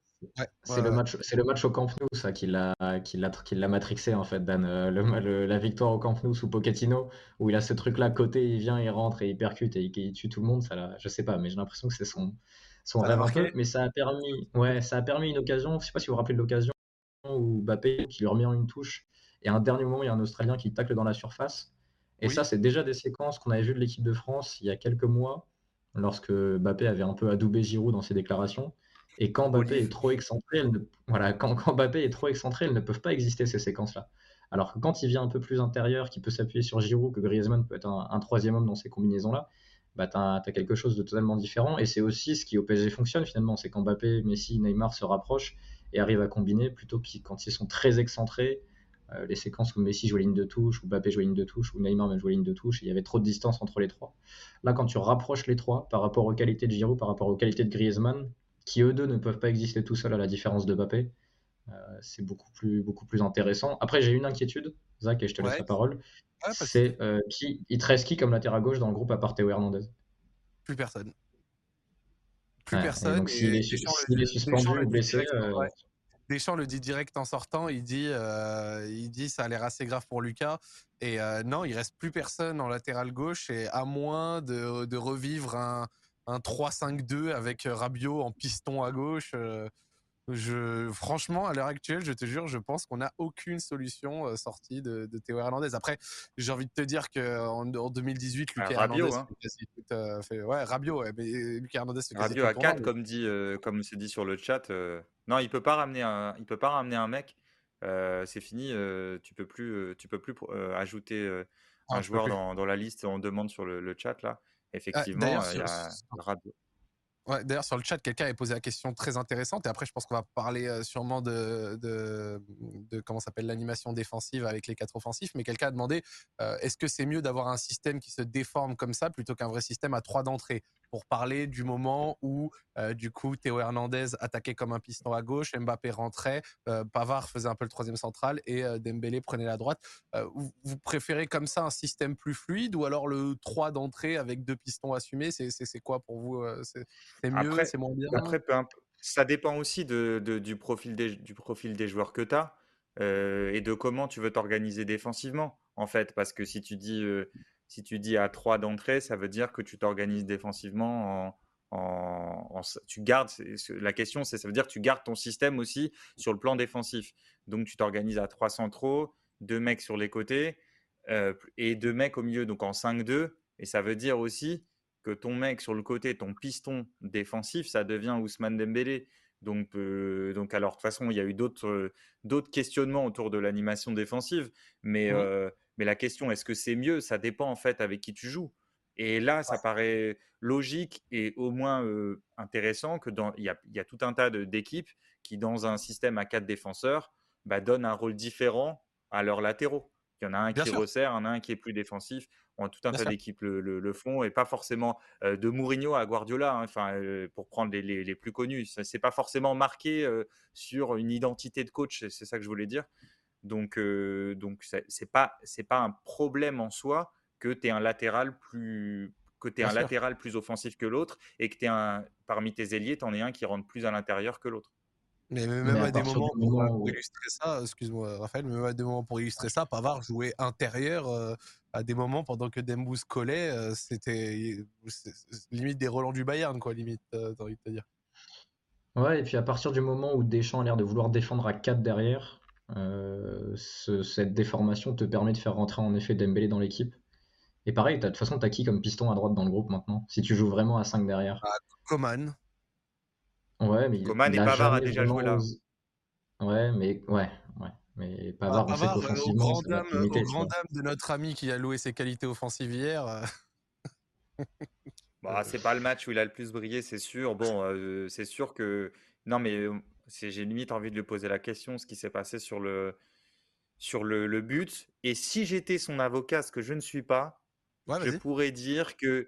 c'est le match, c'est le match au Camp Nou, ça, qui l'a, qui l'a, qui l'a matrixé en fait, Dan. Euh, le, la victoire au Camp Nou sous Pochettino, où il a ce truc-là côté, il vient, il rentre et il percute et il, tue tout le monde. Ça, là, je sais pas, mais j'ai l'impression que c'est son, son rêve un peu. Mais ça a permis, ouais, ça a permis une occasion. Je sais pas si vous vous rappelez de l'occasion où Mbappé qui lui remet en une touche et à un dernier moment, il y a un Australien qui tacle dans la surface. Et ça, c'est déjà des séquences qu'on avait vues de l'équipe de France il y a quelques mois, lorsque Mbappé avait un peu adoubé Giroud dans ses déclarations. Et quand Mbappé est trop excentré, ne... voilà, quand, quand Mbappé est trop excentré, elles ne peuvent pas exister ces séquences-là. Alors que quand il vient un peu plus intérieur, qui peut s'appuyer sur Giroud, que Griezmann peut être un, troisième homme dans ces combinaisons-là, bah, tu as, quelque chose de totalement différent. Et c'est aussi ce qui au PSG fonctionne finalement, c'est quand Mbappé, Messi, Neymar se rapprochent et arrivent à combiner, plutôt que quand ils sont très excentrés, les séquences où Messi jouait ligne de touche, où Mbappé jouait ligne de touche, où Neymar même jouait ligne de touche, il y avait trop de distance entre les trois. Là, quand tu rapproches les trois par rapport aux qualités de Giroud, par rapport aux qualités de Griezmann, qui eux deux ne peuvent pas exister tout seuls à la différence de Mbappé, c'est beaucoup plus, beaucoup plus intéressant. Après, j'ai une inquiétude, Zach, et je te laisse la parole. c'est qui il te reste qui comme latéral gauche dans le groupe à part Théo Hernandez? Plus personne. Plus personne. Donc, s'il est, suspendu ou blessé. Deschamps le dit direct en sortant, il dit, euh, il dit ça a l'air assez grave pour Lucas. Et euh, non, il reste plus personne en latéral gauche et à moins de, revivre un, un 3-5-2 avec Rabiot en piston à gauche. Euh, je, franchement, à l'heure actuelle, je te jure, je pense qu'on n'a aucune solution sortie de, de, Théo Hernandez. Après, j'ai envie de te dire qu'en en 2018, Lucas Hernandez hein. fait, ouais, Rabiot, mais Lucas Hernandez fait Rabiot à 4, comme dit, comme c'est dit sur le chat. Non, il peut pas ramener un, il peut pas ramener un mec. Euh, c'est fini. Euh, tu peux plus, euh, tu peux plus ajouter un joueur dans, dans, la liste. On demande sur le, le chat là. Ah, Effectivement, il y a Rabiot. Ouais, D'ailleurs, sur le chat, quelqu'un a posé la question très intéressante. Et après, je pense qu'on va parler euh, sûrement de comment s'appelle l'animation défensive avec les quatre offensifs. Mais quelqu'un a demandé euh, est-ce que c'est mieux d'avoir un système qui se déforme comme ça plutôt qu'un vrai système à trois d'entrée? Pour parler du moment où, euh, du coup, Théo Hernandez attaquait comme un piston à gauche, Mbappé rentrait, Pavard faisait un peu le troisième central et Dembélé prenait la droite. Vous, vous, préférez comme ça un système plus fluide ou alors le 3 d'entrée avec deux pistons assumés C'est quoi pour vous c'est mieux, c'est moins bien? Après, ça dépend aussi de, du, profil des, du profil des joueurs que tu as euh, et de comment tu veux t'organiser défensivement, en fait. Parce que si tu dis, euh, si tu dis à 3 d'entrée, ça veut dire que tu t'organises défensivement en, tu gardes la question c'est ça veut dire que tu gardes ton système aussi sur le plan défensif. Donc tu t'organises à 3 centraux deux mecs sur les côtés euh, et deux mecs au milieu donc en 5-2 et ça veut dire aussi que ton mec sur le côté, ton piston défensif, ça devient Ousmane Dembélé. Donc, euh, donc alors de toute façon, il y a eu d'autres euh, d'autres questionnements autour de l'animation défensive, mais euh, mais la question est-ce que c'est mieux? Ça dépend en fait avec qui tu joues. Et là, ça paraît logique et au moins intéressant que dans il y a, y a, tout un tas d'équipes qui dans un système à quatre défenseurs bah, donnent un rôle différent à leurs latéraux. Il y en a un qui resserre, il y en a un qui est plus défensif tout un tas d'équipes le, font et pas forcément de Mourinho à Guardiola, hein, enfin pour prendre les, plus connus. Ce n'est pas forcément marqué sur une identité de coach, c'est ça que je voulais dire. Donc, donc c'est pas c'est pas un problème en soi que tu es un latéral plus que tu un latéral plus offensif que l'autre et que tu un parmi tes ailiers, tu en es un qui rentre plus à l'intérieur que l'autre. Mais même à, des moments pour, illustrer ça, excuse-moi Raphaël, mais même à des moments pour illustrer ça, Pavard jouait intérieur euh, à des moments pendant que Dembous collait, euh, c'était limite des Roland du Bayern, quoi, limite, euh, t'as envie de te dire. Ouais, et puis à partir du moment où Deschamps a l'air de vouloir défendre à 4 derrière, cette déformation te permet de faire rentrer en effet Dembélé dans l'équipe. Et pareil, de toute façon, t'as qui comme piston à droite dans le groupe maintenant Si tu joues vraiment à 5 derrière? Ah, Coman. Ouais, mais Coman et Pavard a déjà joué là. Ouais, mais ouais, ouais. Mais Pavard, on sait qu'offensivement, au grand, dame, au grand dame de notre ami qui a loué ses qualités offensives hier. Euh. bah, c'est pas le match où il a le plus brillé, c'est sûr. Bon, euh, c'est sûr que non, mais euh, j'ai limite envie de lui poser la question, ce qui s'est passé sur le sur le, le, but. Et si j'étais son avocat, ce que je ne suis pas, je pourrais dire que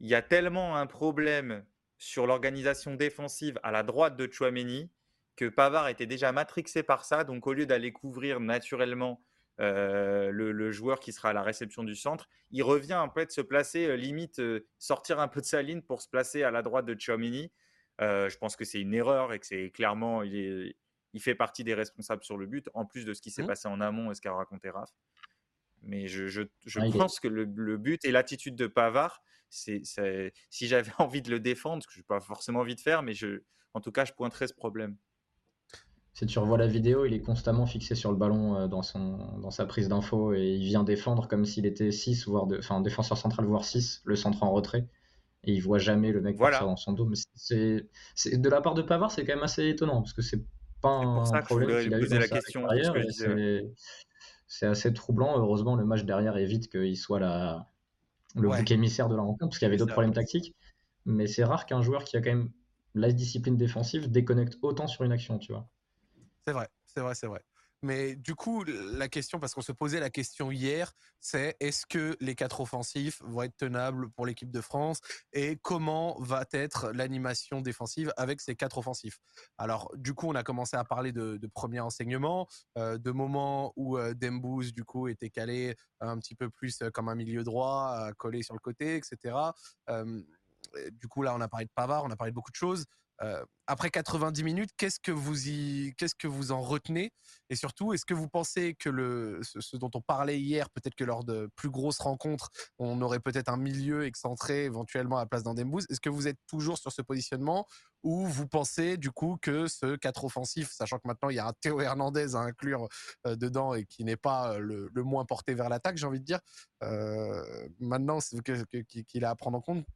il y a tellement un problème sur l'organisation défensive à la droite de Chouameni que Pavard était déjà matrixé par ça. Donc, au lieu d'aller couvrir naturellement euh, le, joueur qui sera à la réception du centre, il revient peu de se placer, euh, limite euh, sortir un peu de sa ligne pour se placer à la droite de Chouameni. Je pense que c'est une erreur et que c'est clairement, il, il, fait partie des responsables sur le but, en plus de ce qui s'est mmh. passé en amont et ce qu'a raconté Raph. Mais je, je, ah, pense que le, le, but et l'attitude de Pavard, c'est, si j'avais envie de le défendre, ce que je n'ai pas forcément envie de faire, mais je, en tout cas, je pointerais ce problème. Si tu revois la vidéo, il est constamment fixé sur le ballon euh, dans, son, dans sa prise d'info et il vient défendre comme s'il était 6, voire de, enfin, défenseur central, voire 6, le centre en retrait. Et il voit jamais le mec voilà. dans son dos. Mais c'est, de la part de Pavard, c'est quand même assez étonnant parce que c'est pas un problème qu'il a eu dans la question. C'est assez troublant. Heureusement, le match derrière évite qu'il soit la, le bouc émissaire de la rencontre, parce qu'il y avait d'autres problèmes tactiques. Mais c'est rare qu'un joueur qui a quand même la discipline défensive déconnecte autant sur une action, tu vois. C'est vrai, c'est vrai, c'est vrai. Mais du coup, la question, parce qu'on se posait la question hier, c'est est-ce que les quatre offensifs vont être tenables pour l'équipe de France et comment va être l'animation défensive avec ces quatre offensifs Alors, du coup, on a commencé à parler de, de premiers enseignements, euh, de moments où euh, Dembous, du coup, était calé un petit peu plus comme un milieu droit, collé sur le côté, etc. Euh, du coup, là, on a parlé de Pavard, on a parlé de beaucoup de choses. Euh, après 90 minutes, qu'est-ce que vous y, qu'est-ce que vous en retenez? Et surtout, est-ce que vous pensez que le, ce, dont on parlait hier, peut-être que lors de plus grosses rencontres, on aurait peut-être un milieu excentré éventuellement à la place d'Andembouze? Est-ce que vous êtes toujours sur ce positionnement ou vous pensez du coup que ce 4 offensif, sachant que maintenant il y a un Théo Hernandez à inclure euh, dedans et qui n'est pas le, moins porté vers l'attaque, j'ai envie de dire, euh, maintenant qu'il a à prendre en compte?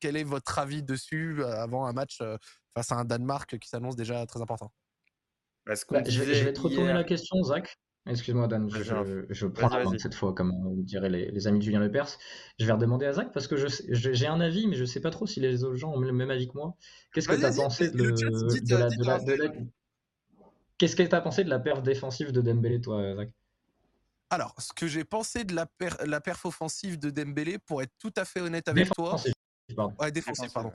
Quel est votre avis dessus euh, avant un match euh, face à un Danemark qui s'annonce déjà très important? Bah, je, vais, te retourner la question, Zach. Excuse-moi, Dan, je, prends la main cette fois, comme diraient les, amis de Julien Lepers. Je vais redemander à Zach parce que j'ai un avis, mais je ne sais pas trop si les autres gens ont le même avis que moi. Qu'est-ce que tu as pensé de, la. Qu'est-ce que tu as pensé de la perf défensive de Dembélé, toi, Zach? Alors, ce que j'ai pensé de la, la perf offensive de Dembélé, pour être tout à fait honnête avec toi, Ouais, défensif, pardon.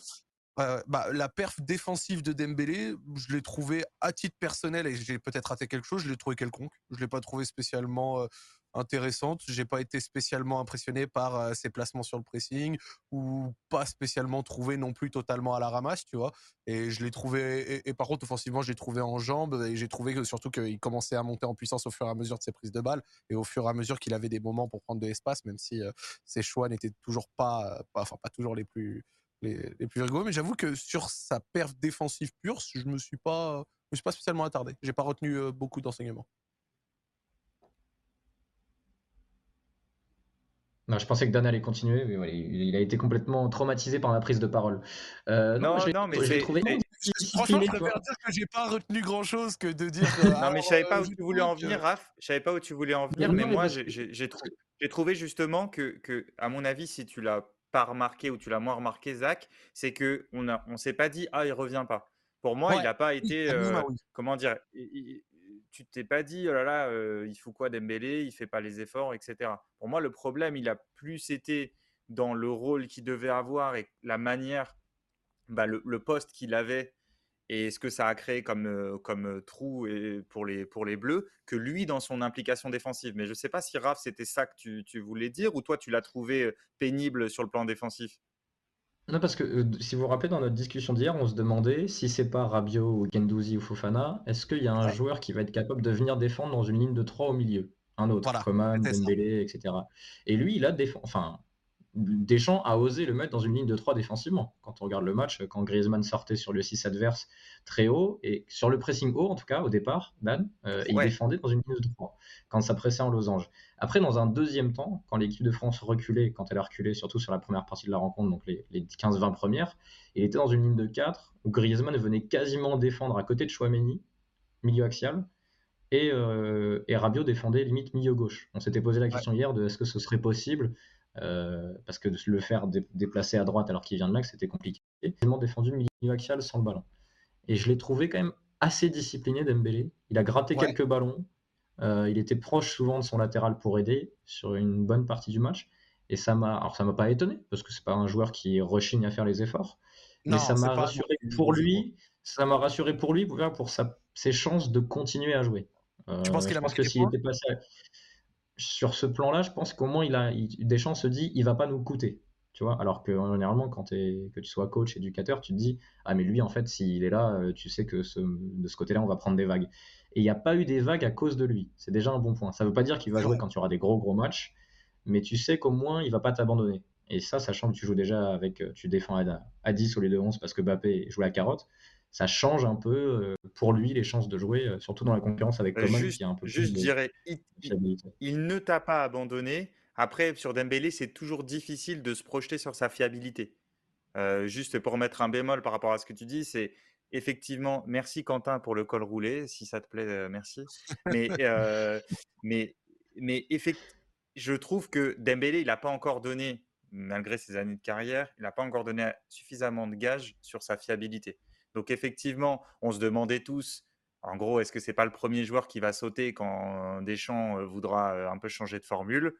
bah, la perf défensive de Dembélé, je l'ai trouvé à titre personnel et j'ai peut-être raté quelque chose, je l'ai trouvé quelconque. Je l'ai pas trouvé spécialement euh, intéressante. J'ai pas été spécialement impressionné par euh, ses placements sur le pressing ou pas spécialement trouvé non plus totalement à la ramasse, tu vois. Et je l'ai trouvé et, par contre offensivement, j'ai trouvé en jambes et j'ai trouvé que, surtout qu'il commençait à monter en puissance au fur et à mesure de ses prises de balles et au fur et à mesure qu'il avait des moments pour prendre de l'espace, même si euh, ses choix n'étaient toujours pas, pas, enfin pas toujours les plus les, plus rigoureux. Mais j'avoue que sur sa perf défensive pure, je me suis pas, me suis pas spécialement attardé. J'ai pas retenu euh, beaucoup d'enseignements. Je pensais que Dan allait continuer, mais il, a été complètement traumatisé par ma prise de parole. Euh, non, non, mais j'ai trouvé. Franchement, je préfère dire que j'ai pas retenu grand chose que de dire. non, mais je savais pas où tu voulais en venir, Raph. Je savais pas où tu voulais en venir, mais moi, j'ai trouvé justement que, que, à mon avis, si tu l'as pas remarqué ou tu l'as moins remarqué, Zach, c'est que on a, on s'est pas dit ah il revient pas. Pour moi, il n'a pas été, euh, comment dire, tu t'es pas dit, oh il faut quoi Dembélé, il fait pas les efforts, etc. Pour moi, le problème, il a plus été dans le rôle qu'il devait avoir et la manière, bah, le, poste qu'il avait et ce que ça a créé comme, trou et pour, les, Bleus, que lui dans son implication défensive. Mais je ne sais pas si Raph, c'était ça que tu, voulais dire ou toi, tu l'as trouvé pénible sur le plan défensif? Non, parce que euh, si vous vous rappelez, dans notre discussion d'hier, on se demandait si c'est pas Rabiot ou Gendouzi ou Fofana, est-ce qu'il y a un joueur qui va être capable de venir défendre dans une ligne de 3 au milieu? Un autre, Voilà, Coman, Dembélé, etc. Et lui, il a défendu. Enfin, Deschamps a osé le mettre dans une ligne de 3 défensivement. Quand on regarde le match, quand Griezmann sortait sur le 6 adverse très haut, et sur le pressing haut, en tout cas, au départ, Dan, euh, il défendait dans une ligne de 3, quand ça pressait en losange. Après, dans un deuxième temps, quand l'équipe de France reculait, quand elle a reculé, surtout sur la première partie de la rencontre, donc les, 15-20 premières, il était dans une ligne de 4, où Griezmann venait quasiment défendre à côté de Chouameni, milieu axial, et, euh, et Rabiot défendait limite milieu gauche. On s'était posé la question hier de est-ce que ce serait possible euh, parce que de le faire déplacer à droite alors qu'il vient de là, c'était compliqué. Il a défendu milieu axial sans le ballon. Et je l'ai trouvé quand même assez discipliné Dembélé. Il a gratté quelques ballons. Euh, il était proche souvent de son latéral pour aider sur une bonne partie du match. Et ça m'a, alors ça m'a pas étonné parce que c'est pas un joueur qui rechigne à faire les efforts. mais ça m'a rassuré pour lui. Ça m'a rassuré pour lui pour, pour sa, ses chances de continuer à jouer. Euh, tu penses qu'il a que s'il était passé, sur ce plan-là, je pense qu'au moins il a Deschamps se dit il va pas nous coûter. Tu vois, alors que généralement quand que tu sois coach, éducateur, tu te dis ah mais lui en fait s'il est là, euh, tu sais que de ce côté-là on va prendre des vagues. Et il n'y a pas eu des vagues à cause de lui. C'est déjà un bon point. Ça ne veut pas dire qu'il va jouer quand il y aura des gros gros matchs, mais tu sais qu'au moins il va pas t'abandonner. Et ça, sachant que tu joues déjà avec, euh, tu défends à, à 10 au lieu de 11 parce que Bappé joue la carotte, ça change un peu euh, pour lui les chances de jouer, euh, surtout dans la concurrence avec bah, Coman qui a un peu Juste, dirais, il, ne t'a pas abandonné. Après, sur Dembélé, c'est toujours difficile de se projeter sur sa fiabilité. Euh, juste pour mettre un bémol par rapport à ce que tu dis, c'est effectivement, merci Quentin pour le col roulé, si ça te plaît, merci. Mais, mais, mais je trouve que Dembélé, il n'a pas encore donné, malgré ses années de carrière, il n'a pas encore donné suffisamment de gages sur sa fiabilité. Donc effectivement, on se demandait tous En gros, est-ce que c'est pas le premier joueur qui va sauter quand Deschamps voudra un peu changer de formule?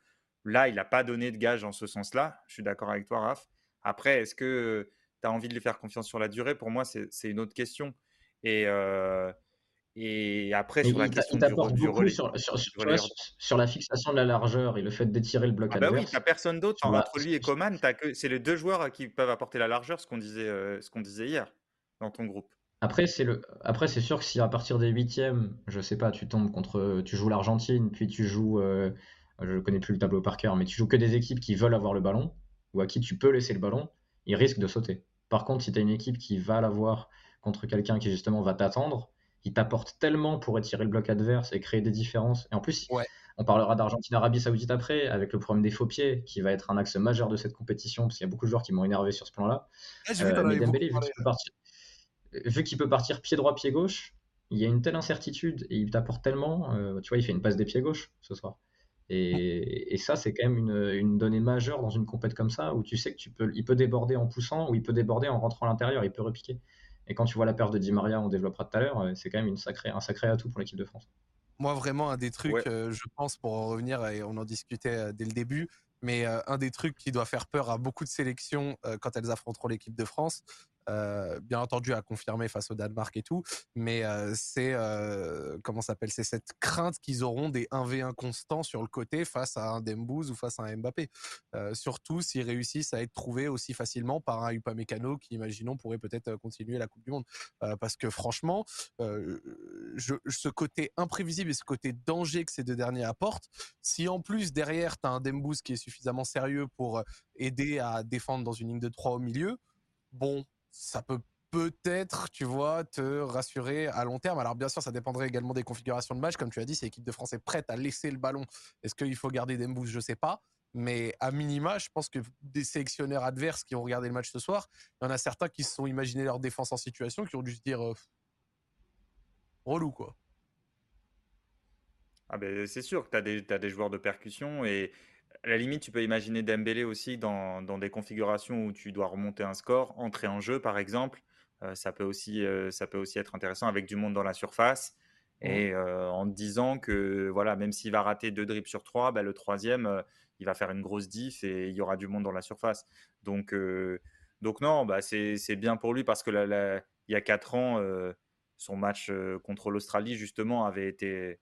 Là, il n'a pas donné de gage en ce sens-là. Je suis d'accord avec toi, Raph. Après, est-ce que tu as envie de lui faire confiance sur la durée? Pour moi, c'est une autre question. Et, et après, sur la question du, du relais, sur, sur, la fixation de la largeur et le fait d'étirer le bloc ah bah oui, tu personne d'autre. Entre lui et Coman, c'est les deux joueurs qui peuvent apporter la largeur, ce qu'on disait, ce qu'on disait hier dans ton groupe. Après, c'est le... Après, c'est sûr que si à partir des huitièmes, je sais pas, tu tombes contre, tu joues l'Argentine, puis tu joues, je ne connais plus le tableau par cœur, mais tu joues que des équipes qui veulent avoir le ballon, ou à qui tu peux laisser le ballon, ils risquent de sauter. Par contre, si tu as une équipe qui va l'avoir contre quelqu'un qui justement va t'attendre, il t'apporte tellement pour étirer le bloc adverse et créer des différences. Et en plus, on parlera d'Argentine-Arabie Saoudite après, avec le problème des faux pieds, qui va être un axe majeur de cette compétition, parce qu'il y a beaucoup de joueurs qui m'ont énervé sur ce plan-là. Ah, euh, mais Dembélé, vu qu'il peut, partir pied droit, pied gauche, il y a une telle incertitude et il t'apporte tellement. Euh, tu vois, il fait une passe des pieds gauche ce soir. Et, ça, c'est quand même une, donnée majeure dans une compète comme ça, où tu sais que tu peux, il peut déborder en poussant ou il peut déborder en rentrant à l'intérieur, il peut repiquer. Et quand tu vois la perte de Di Maria, on développera tout à l'heure, euh, c'est quand même une sacrée, un sacré atout pour l'équipe de France. Moi, vraiment, un des trucs, euh, je pense, pour en revenir, et on en discutait euh, dès le début, mais un des trucs qui doit faire peur à beaucoup de sélections quand elles affronteront l'équipe de France, euh, bien entendu à confirmer face au Danemark et tout, mais euh, c'est euh, comment s'appelle C'est cette crainte qu'ils auront des 1v1 constants sur le côté face à un Dembouz ou face à un Mbappé. surtout s'ils réussissent à être trouvés aussi facilement par un Upamecano qui, imaginons, pourrait peut-être continuer la Coupe du Monde. parce que franchement, ce côté imprévisible et ce côté danger que ces deux derniers apportent, si en plus derrière tu as un Dembouz qui est suffisamment sérieux pour aider à défendre dans une ligne de 3 au milieu, bon, ça peut peut-être, tu vois, te rassurer à long terme. Alors bien sûr, ça dépendrait également des configurations de match. Comme tu as dit, si l'équipe de France est prête à laisser le ballon, est-ce qu'il faut garder Dembous Je sais pas. Mais à minima, je pense que des sélectionneurs adverses qui ont regardé le match ce soir, il y en a certains qui se sont imaginés leur défense en situation, qui ont dû se dire euh, relou quoi. Ah ben, c'est sûr que tu as, as, des joueurs de percussion et à la limite, tu peux imaginer Dembélé aussi dans, des configurations où tu dois remonter un score, entrer en jeu par exemple. Euh, ça, peut aussi, euh, ça peut aussi être intéressant avec du monde dans la surface. Et euh, en te disant que voilà, même s'il va rater deux dribbles sur trois, bah, le troisième, il va faire une grosse diff et il y aura du monde dans la surface. Donc, donc non, bah, c'est bien pour lui parce que il y a quatre ans, son match contre l'Australie, justement, avait été.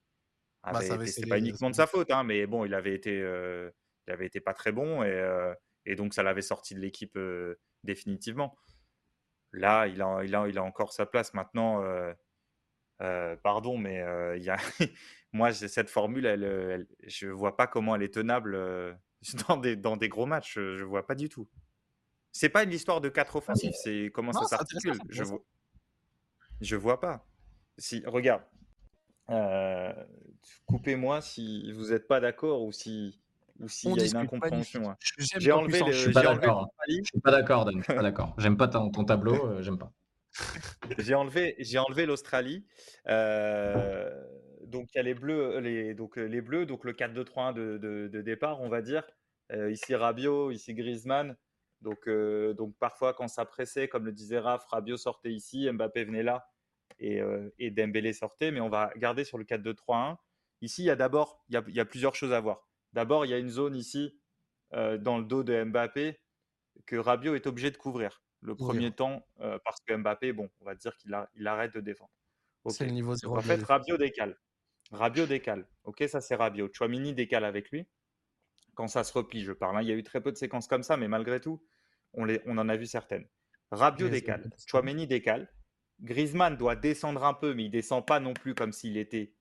Bah, c'est pas uniquement de sa faute, hein, mais bon, il avait été il avait été pas très bon et, euh, et donc ça l'avait sorti de l'équipe euh, définitivement. Là, il a, il, a, il a encore sa place maintenant. Euh, pardon, mais il y a... moi, cette formule, elle, je ne vois pas comment elle est tenable dans, des, dans des gros matchs. Je ne vois pas du tout. C'est pas une histoire de quatre offensifs, c'est comment ça s'articule. Je vois, je vois pas. Si, regarde, coupez-moi si vous n'êtes pas d'accord ou si ou s'il y a une incompréhension. J'ai enlevé le. Je suis pas d'accord. Je suis pas d'accord, Dan. Je suis pas d'accord. J'aime pas ton, tableau. Euh, j'aime pas. j'ai enlevé, j'ai enlevé l'Australie. Euh, donc il y a les bleus, les donc euh, les bleus, donc le 4-2-3-1 de, de, de, départ, on va dire. ici Rabiot, ici Griezmann. Donc donc parfois quand ça pressait, comme le disait Raph, Rabiot sortait ici, Mbappé venait là et, et Dembélé sortait. Mais on va garder sur le 4-2-3-1. Ici, il y a d'abord, il, il y a plusieurs choses à voir. D'abord, il y a une zone ici euh, dans le dos de Mbappé que Rabiot est obligé de couvrir le premier temps euh, parce que Mbappé, bon, on va dire qu'il il arrête de défendre. C'est le niveau zéro. En fait, Rabiot décale. Rabiot décale. Ok, ça c'est Rabiot. Chouamini décale avec lui. Quand ça se replie, je parle. Hein. Il y a eu très peu de séquences comme ça, mais malgré tout, on, les, on en a vu certaines. Rabiot décale. Chouamini décale. Griezmann doit descendre un peu, mais il descend pas non plus comme s'il était,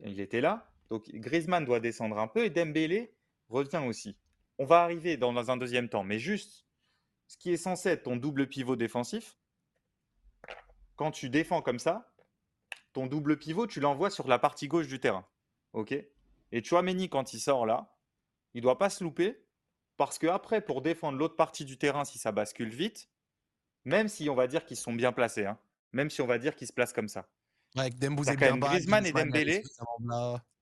il était là. Donc Griezmann doit descendre un peu et Dembélé revient aussi. On va arriver dans un deuxième temps, mais juste ce qui est censé être ton double pivot défensif, quand tu défends comme ça, ton double pivot, tu l'envoies sur la partie gauche du terrain. OK? Et Chouameni, quand il sort là, il ne doit pas se louper parce que après, pour défendre l'autre partie du terrain, si ça bascule vite, même si on va dire qu'ils sont bien placés, hein, même si on va dire qu'ils se placent comme ça. Avec Griezmann et Dembélé,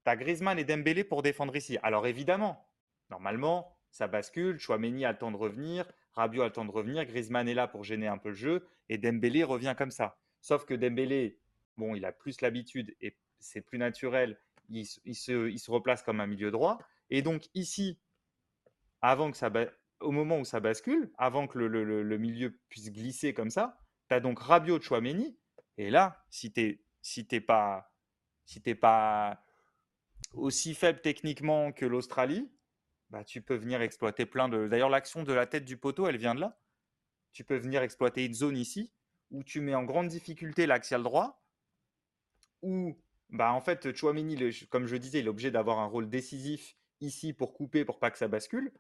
tu Griezmann et Dembélé pour défendre ici. Alors évidemment, normalement, ça bascule. Chouameni a le temps de revenir. Rabiot a le temps de revenir. Griezmann est là pour gêner un peu le jeu. Et Dembélé revient comme ça. Sauf que Dembélé, bon, il a plus l'habitude et c'est plus naturel. Il, se, replace comme un milieu droit. Et donc ici, avant que ça, au moment où ça bascule, avant que le, milieu puisse glisser comme ça, tu as donc Rabiot, Chouameni. Et là, si tu si pas, si pas aussi faible techniquement que l'Australie, bah, tu peux venir exploiter plein de. D'ailleurs, l'action de la tête du poteau, elle vient de là. Tu peux venir exploiter une zone ici où tu mets en grande difficulté l'axial droit, où, bah, en fait, Chouameni, comme je disais, il est obligé d'avoir un rôle décisif ici pour couper, pour pas que ça bascule.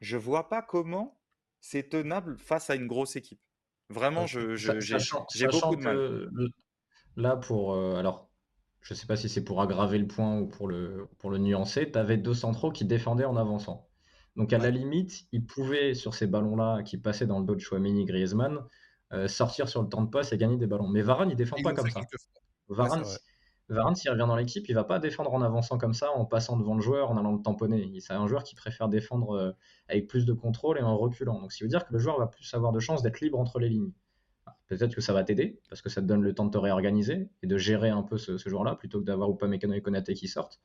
Je vois pas comment c'est tenable face à une grosse équipe. Vraiment, j'ai beaucoup de mal. là, pour. Euh, alors, je ne sais pas si c'est pour aggraver le point ou pour le, pour le nuancer, tu avais deux centraux qui défendaient en avançant. Donc à la limite, ils pouvaient, sur ces ballons-là qui passaient dans le dos de Chouamini Griezmann, euh, sortir sur le temps de passe et gagner des ballons. Mais Varane, il défend pas comme ça. Varane, Varane s'il revient dans l'équipe, il va pas défendre en avançant comme ça, en passant devant le joueur, en allant le tamponner. C'est un joueur qui préfère défendre euh, avec plus de contrôle et en reculant. Donc, ça veut dire que le joueur va plus avoir de chances d'être libre entre les lignes. Peut-être que ça va t'aider, parce que ça te donne le temps de te réorganiser et de gérer un peu ce, joueur-là, plutôt que d'avoir Upamecano et Konaté qui sortent.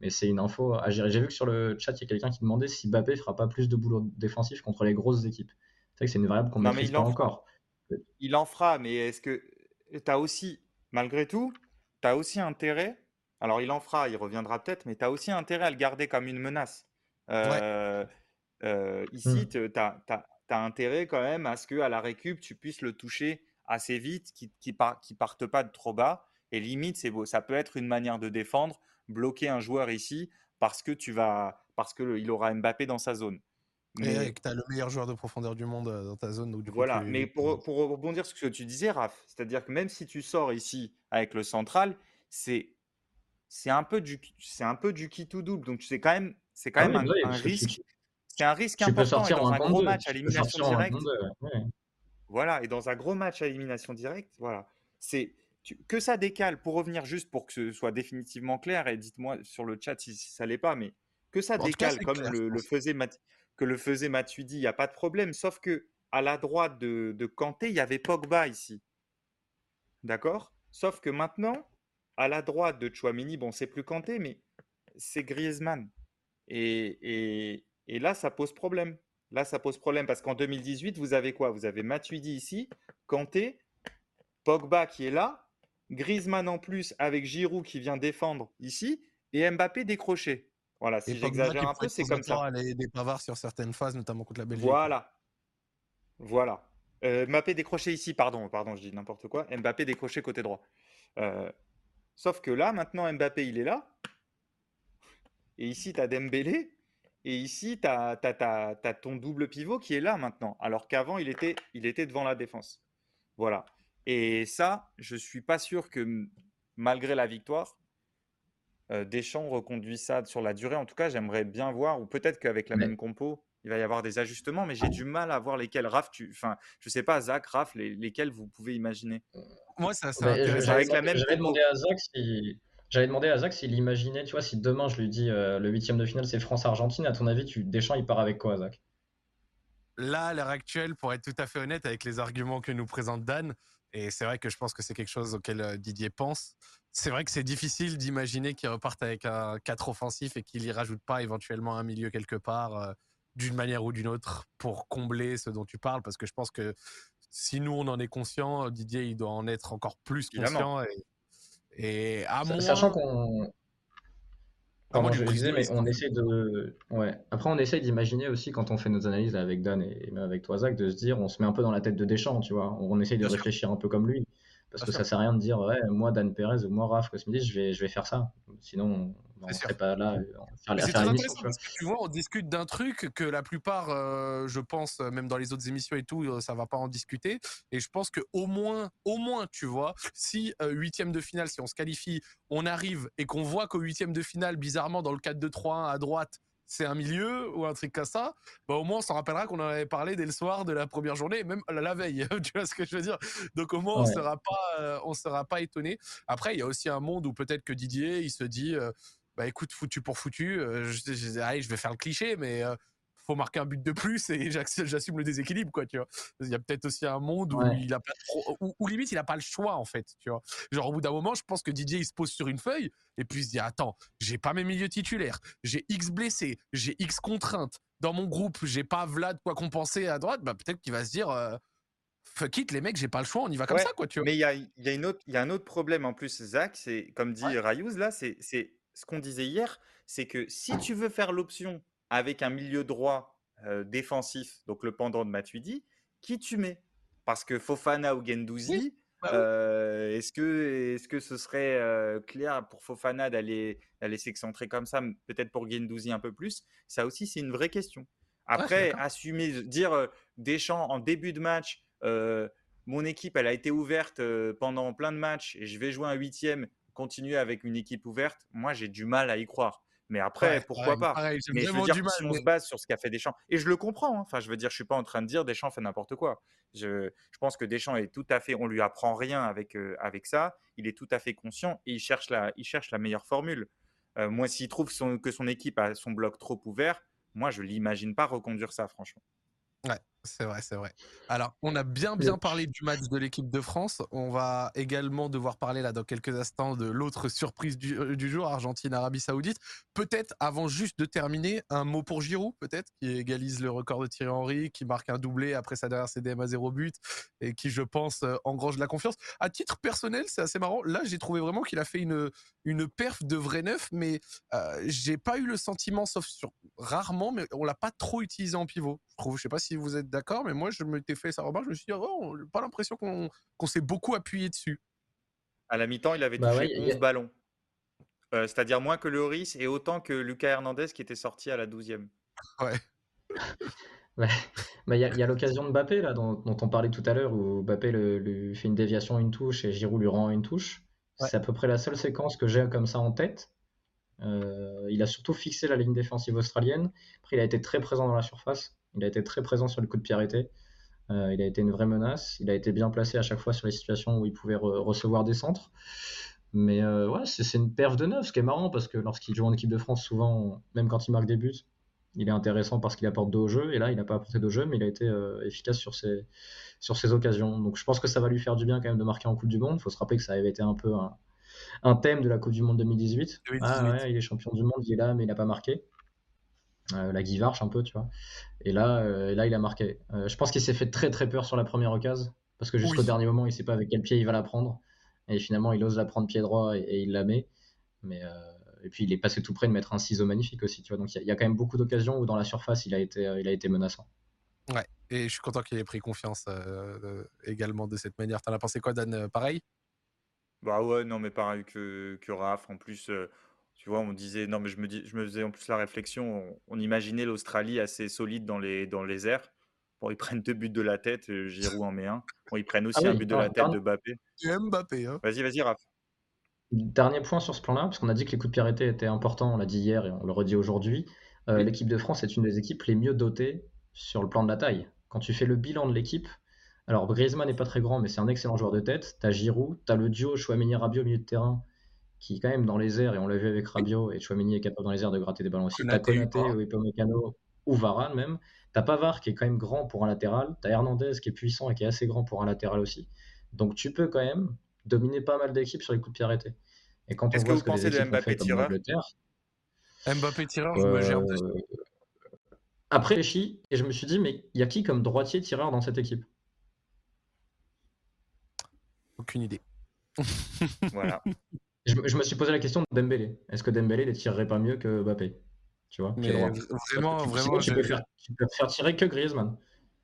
Mais c'est une info à gérer. J'ai vu que sur le chat, il y a quelqu'un qui demandait si Mbappé fera pas plus de boulot défensif contre les grosses équipes. C'est vrai que c'est une variable qu'on ne maîtrise pas encore. Il en fera, mais est-ce que tu as aussi, malgré tout, tu as aussi intérêt, alors il en fera, il reviendra peut-être, mais tu as aussi intérêt à le garder comme une menace. Euh, euh, ici, mmh. tu as, tu as intérêt quand même à ce qu'à la récup, tu puisses le toucher assez vite, qu'il ne qui parte pas de trop bas. Et limite, c'est beau. Ça peut être une manière de défendre, bloquer un joueur ici parce que tu vas, parce qu'il aura Mbappé dans sa zone. Mais que tu as le meilleur joueur de profondeur du monde dans ta zone. Donc voilà, mais pour, pour, rebondir sur ce que tu disais, Raph, c'est-à-dire que même si tu sors ici avec le central, c'est c'est un peu du c'est un peu du qui tout double donc c'est quand même c'est quand ah même un, risque c'est un risque important. Et dans un gros match à élimination directe. Voilà, et dans un gros match à élimination directe, voilà. C'est que ça décale, pour revenir juste pour que ce soit définitivement clair, et dites-moi sur le chat si, ça l'est pas, mais que ça décale comme le, faisait que le faisait Matuidi, il n'y a pas de problème. Sauf que à la droite de, de Kanté, il y avait Pogba ici. D'accord? Sauf que maintenant, à la droite de Chouamini, bon, c'est plus Kanté, mais c'est Griezmann. et, et là, ça pose problème. Là, ça pose problème parce qu'en 2018, vous avez quoi? Vous avez Matuidi ici, Kanté, Pogba qui est là, Griezmann en plus avec Giroud qui vient défendre ici et Mbappé décroché. Voilà, si j'exagère un peu, c'est comme ça. Les, des pavards sur certaines phases, notamment contre la Belgique. Voilà. Voilà. Euh, Mbappé décroché ici, pardon, pardon, je dis n'importe quoi. Mbappé décroché côté droit. Euh, sauf que là, maintenant, Mbappé, il est là. Et ici, tu as Dembélé et ici, tu as, ton double pivot qui est là maintenant, alors qu'avant, il était, il était devant la défense. Voilà. Et ça, je ne suis pas sûr que malgré la victoire, euh, Deschamps reconduit ça sur la durée. En tout cas, j'aimerais bien voir, ou peut-être qu'avec la même compo, il va y avoir des ajustements, mais j'ai du mal à voir lesquels. Raph, tu, enfin, je sais pas, Zach, Raph, lesquels vous pouvez imaginer. Moi, ça, ça avec la même. J'avais demandé à Zach si, j'avais demandé à Zach s'il imaginait, tu vois, si demain je lui dis euh, le huitième de finale c'est France-Argentine, à ton avis, tu, Deschamps il part avec quoi, Zach? Là, à l'heure actuelle, pour être tout à fait honnête avec les arguments que nous présente Dan, et c'est vrai que je pense que c'est quelque chose auquel euh, Didier pense, c'est vrai que c'est difficile d'imaginer qu'il reparte avec un 4 offensif et qu'il y rajoute pas éventuellement un milieu quelque part euh, d'une manière ou d'une autre pour combler ce dont tu parles, parce que je pense que si nous on en est conscient, Didier il doit en être encore plus conscient. Et, et à Sachant qu'on. Pardon, je disais, mais on essaie de. Ouais. Après, on essaie d'imaginer aussi, quand on fait nos analyses avec Dan et même avec toi, Zach, de se dire, on se met un peu dans la tête de Deschamps, tu vois. On essaie de réfléchir un peu comme lui. Parce que ça sert à rien de dire, ouais, moi, Dan Perez ou moi, Raph Cosmidis, je vais, je vais faire ça. Sinon, on ne serait pas là faire, C'est très intéressant parce que tu vois, on discute d'un truc que la plupart, euh, je pense, même dans les autres émissions et tout, euh, ça va pas en discuter. Et je pense que au moins, au moins, tu vois, si euh, huitième de finale, si on se qualifie, on arrive et qu'on voit qu'au huitième de finale, bizarrement, dans le 4-2-3-1 à droite, c'est un milieu ou un truc comme ça, bah au moins on s'en rappellera qu'on en avait parlé dès le soir de la première journée, même la veille. tu vois ce que je veux dire? Donc au moins on sera pas, euh, on sera pas étonné. Après il y a aussi un monde où peut-être que Didier il se dit, euh, bah écoute foutu pour foutu, euh, je, je, je, vais faire le cliché, mais faut marquer un but de plus et j'assume le déséquilibre, quoi, tu vois. Il y a peut-être aussi un monde où il a pas trop, où, limite il a pas le choix en fait, tu vois. Genre au bout d'un moment, je pense que Didier il se pose sur une feuille et puis il se dit attends, j'ai pas mes milieux titulaires, j'ai X blessés, j'ai X contraintes. Dans mon groupe, j'ai pas Vlad quoi compenser à droite, bah peut-être qu'il va se dire euh, fuck it les mecs, j'ai pas le choix, on y va comme ça quoi, tu vois. Mais il y a, y a une autre, il y a un autre problème en plus, Zach, c'est comme dit ouais. là, c'est ce qu'on disait hier, c'est que si tu veux faire l'option avec un milieu droit défensif, donc le pendant de Matuidi, qui tu mets? Parce que Fofana ou Gendouzi, bah est-ce que, est que ce serait clair pour Fofana d'aller s'excentrer comme ça, peut-être pour Gendouzi un peu plus? Ça aussi, c'est une vraie question. Après, assumer, dire Deschamps en début de match, mon équipe, elle a été ouverte pendant plein de matchs et je vais jouer un huitième, continuer avec une équipe ouverte, moi j'ai du mal à y croire. Mais après, pourquoi pas? Mais je veux dire, si on se base sur ce qu'a fait Deschamps, et je le comprends, hein, enfin, je veux dire, je suis pas en train de dire Deschamps fait n'importe quoi. Je, je, pense que Deschamps est tout à fait, on lui apprend rien avec, avec ça. Il est tout à fait conscient et il cherche la, il cherche la meilleure formule. moi, s'il trouve son, que son équipe a son bloc trop ouvert, moi, je l'imagine pas reconduire ça, franchement. Ouais, c'est vrai, c'est vrai. Alors, on a bien bien parlé du match de l'équipe de France. On va également devoir parler là dans quelques instants de l'autre surprise du, euh, du, jour, Argentine-Arabie Saoudite. Peut-être avant juste de terminer, un mot pour Giroud, peut-être, qui égalise le record de Thierry Henry, qui marque un doublé après sa dernière CDM à zéro but et qui, je pense, euh, engrange la confiance. À titre personnel, c'est assez marrant. Là, j'ai trouvé vraiment qu'il a fait une une perf de vrai neuf, mais euh, j'ai pas eu le sentiment, sauf sur rarement, mais on l'a pas trop utilisé en pivot. Je trouve, je sais pas si vous êtes d'accord, mais moi, je m'étais fait ça remarque, je me suis dit, oh, pas l'impression qu'on qu s'est beaucoup appuyé dessus. À la mi-temps, il avait bah touché ouais, 11 a... ballons. Euh, C'est-à-dire moins que Loris et autant que Lucas Hernandez qui était sorti à la 12e. Ouais. Bah, il y a, a l'occasion de Mbappé là, dont, dont, on parlait tout à l'heure, où Mbappé le, lui fait une déviation, une touche, et Giroud lui rend une touche. Ouais. C'est à peu près la seule séquence que j'ai comme ça en tête. Euh, il a surtout fixé la ligne défensive australienne. Après, il a été très présent dans la surface. Il a été très présent sur le coup de pied arrêté. Euh, il a été une vraie menace. Il a été bien placé à chaque fois sur les situations où il pouvait re recevoir des centres. Mais euh, ouais, c'est une perf de neuf, ce qui est marrant parce que lorsqu'il joue en équipe de France, souvent, même quand il marque des buts, il est intéressant parce qu'il apporte deux jeu. Et là, il n'a pas apporté de jeu, mais il a été euh, efficace sur ses, sur ses occasions. Donc je pense que ça va lui faire du bien quand même de marquer en Coupe du Monde. Il faut se rappeler que ça avait été un peu un, un thème de la Coupe du Monde 2018. 2018. Ah ouais, il est champion du monde, il est là, mais il n'a pas marqué. Euh, la Guivarche un peu, tu vois. Et là, euh, et là il a marqué. Euh, je pense qu'il s'est fait très très peur sur la première occasion parce que jusqu'au oui. dernier moment, il sait pas avec quel pied il va la prendre. Et finalement, il ose la prendre pied droit et, et il la met. Mais et puis il est passé tout près de mettre un ciseau magnifique aussi, tu vois. Donc il y, y, a quand même beaucoup d'occasions où dans la surface, il a été, il a été menaçant. Ouais, et je suis content qu'il ait pris confiance euh, également de cette manière. T'en as pensé quoi, Dan Pareil? Bah ouais, non, mais pareil que, que Raph. En plus, euh, tu vois, on disait, non, mais je me, dis, je me faisais en plus la réflexion, on, on imaginait l'Australie assez solide dans les, dans les airs. Bon, ils prennent deux buts de la tête, Giroud en met un. Bon, ils prennent aussi ah oui, un but de la tête de Mbappé. Mbappé, hein. Vas-y, vas-y, Raph. Dernier point sur ce plan-là, parce qu'on a dit que les coups de pied arrêtés étaient importants, on l'a dit hier et on le redit aujourd'hui. Euh, oui. L'équipe de France est une des équipes les mieux dotées sur le plan de la taille. Quand tu fais le bilan de l'équipe, alors Griezmann n'est pas très grand, mais c'est un excellent joueur de tête. Tu as Giroud, tu as le duo Chouameni-Rabiot au milieu de terrain, qui est quand même dans les airs, et on l'a vu avec Rabiot, et Chouameni est capable dans les airs de gratter des ballons aussi. Tu as Konaté, ou Upamecano, ou Varane même. Tu as Pavard qui est quand même grand pour un latéral. Tu as Hernandez qui est puissant et qui est assez grand pour un latéral aussi. Donc tu peux quand même dominer pas mal d'équipes sur les coups de pied arrêtés. Et quand on Est-ce que vous ce que pensez de Mbappé tireur Mbappé tireur, je me gère euh... Après, réfléchi et je me suis dit, mais il y a qui comme droitier tireur dans cette équipe? Aucune idée. voilà. Je, je, me suis posé la question de Dembélé. Est-ce que Dembélé les tirerait pas mieux que Mbappé? Tu vois? Mais Vraiment, tu, vraiment. Tu peux, faire, tu peux faire tirer que Griezmann.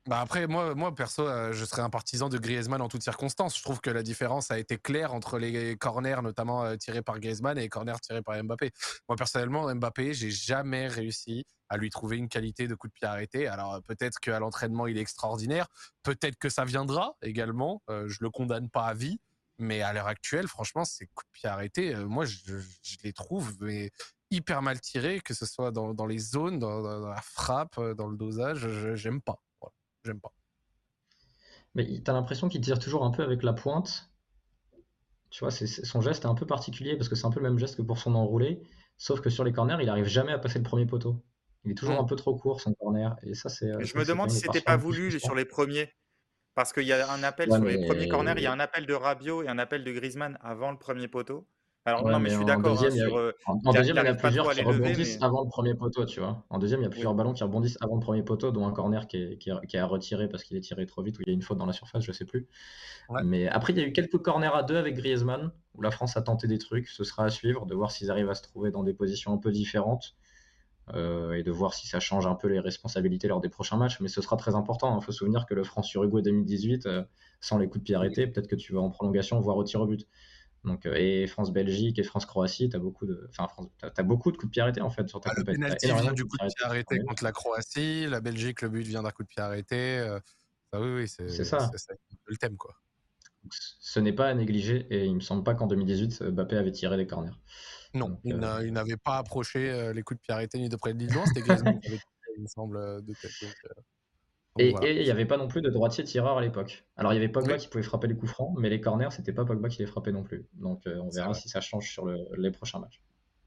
Bah après, moi, moi perso, euh, je serais un partisan de Griezmann en toutes circonstances. Je trouve que la différence a été claire entre les corners, notamment euh, tirés par Griezmann, et les corners tirés par Mbappé. Moi, personnellement, Mbappé, j'ai jamais réussi à lui trouver une qualité de coup de pied arrêté. Alors peut-être qu'à l'entraînement, il est extraordinaire. Peut-être que ça viendra également. Euh, je le condamne pas à vie. Mais à l'heure actuelle, franchement, ces coups de pied arrêtés, euh, moi, je, je, les trouve mais hyper mal tirés, que ce soit dans, dans les zones, dans, dans, la frappe, dans le dosage. J'aime pas j'aime pas. Mais t'as l'impression qu'il tire toujours un peu avec la pointe? Tu vois, c'est, son geste est un peu particulier parce que c'est un peu le même geste que pour son enroulé, sauf que sur les corners, il arrive jamais à passer le premier poteau. Il est toujours Mm. un peu trop court son corner. Et ça, c'est. Mais je me demande si c'était pas voulu sur les premiers. Parce qu'il y a un appel Ouais, sur les premiers corners, il y a mais. un appel de Rabiot et un appel de Griezmann avant le premier poteau. Alors Ouais, non, mais je suis d'accord hein, a- sur. euh, en, deuxième, il y en a plusieurs qui rebondissent mais avant le premier poteau, tu vois. En deuxième, il y a oui. plusieurs ballons qui rebondissent avant le premier poteau, dont un corner qui est, qui est, qui est à retirer parce qu'il est tiré trop vite ou il y a une faute dans la surface, je sais plus. Ouais. Mais après, il y a eu quelques corners à deux avec Griezmann, où la France a tenté des trucs. Ce sera à suivre, de voir s'ils arrivent à se trouver dans des positions un peu différentes. Euh, et de voir si ça change un peu les responsabilités lors des prochains matchs. Mais ce sera très important. Il faut se souvenir que le France-Uruguay 2018, euh, sans les coups de pied arrêtés, peut-être que tu vas en prolongation, voire au tir au but. Donc, euh, et France-Belgique et France-Croatie, tu as beaucoup de, enfin, France, beaucoup de coups de pied arrêtés en fait sur ta Ah, le penalty vient du coup de pied arrêté contre la Croatie. La Belgique, le but vient d'un coup de pied arrêté. Ah oui, oui, c'est, ça. c'est, c'est le thème quoi. Ce n'est pas à négliger et il me semble pas qu'en 2018, Mbappé avait tiré des corners. Non, Donc, il, euh, il n'avait pas approché euh, les coups de pied arrêtés ni de près de. C'était Griezmann qui avait tiré, il me semble, euh, de tête. Donc, donc Et voilà. il n'y avait pas non plus de droitier tireur à l'époque. Alors il y avait Pogba Oui. qui pouvait frapper les coups francs, mais les corners, c'était pas Pogba qui les frappait non plus. Donc euh, on verra si ça change sur le- les prochains matchs.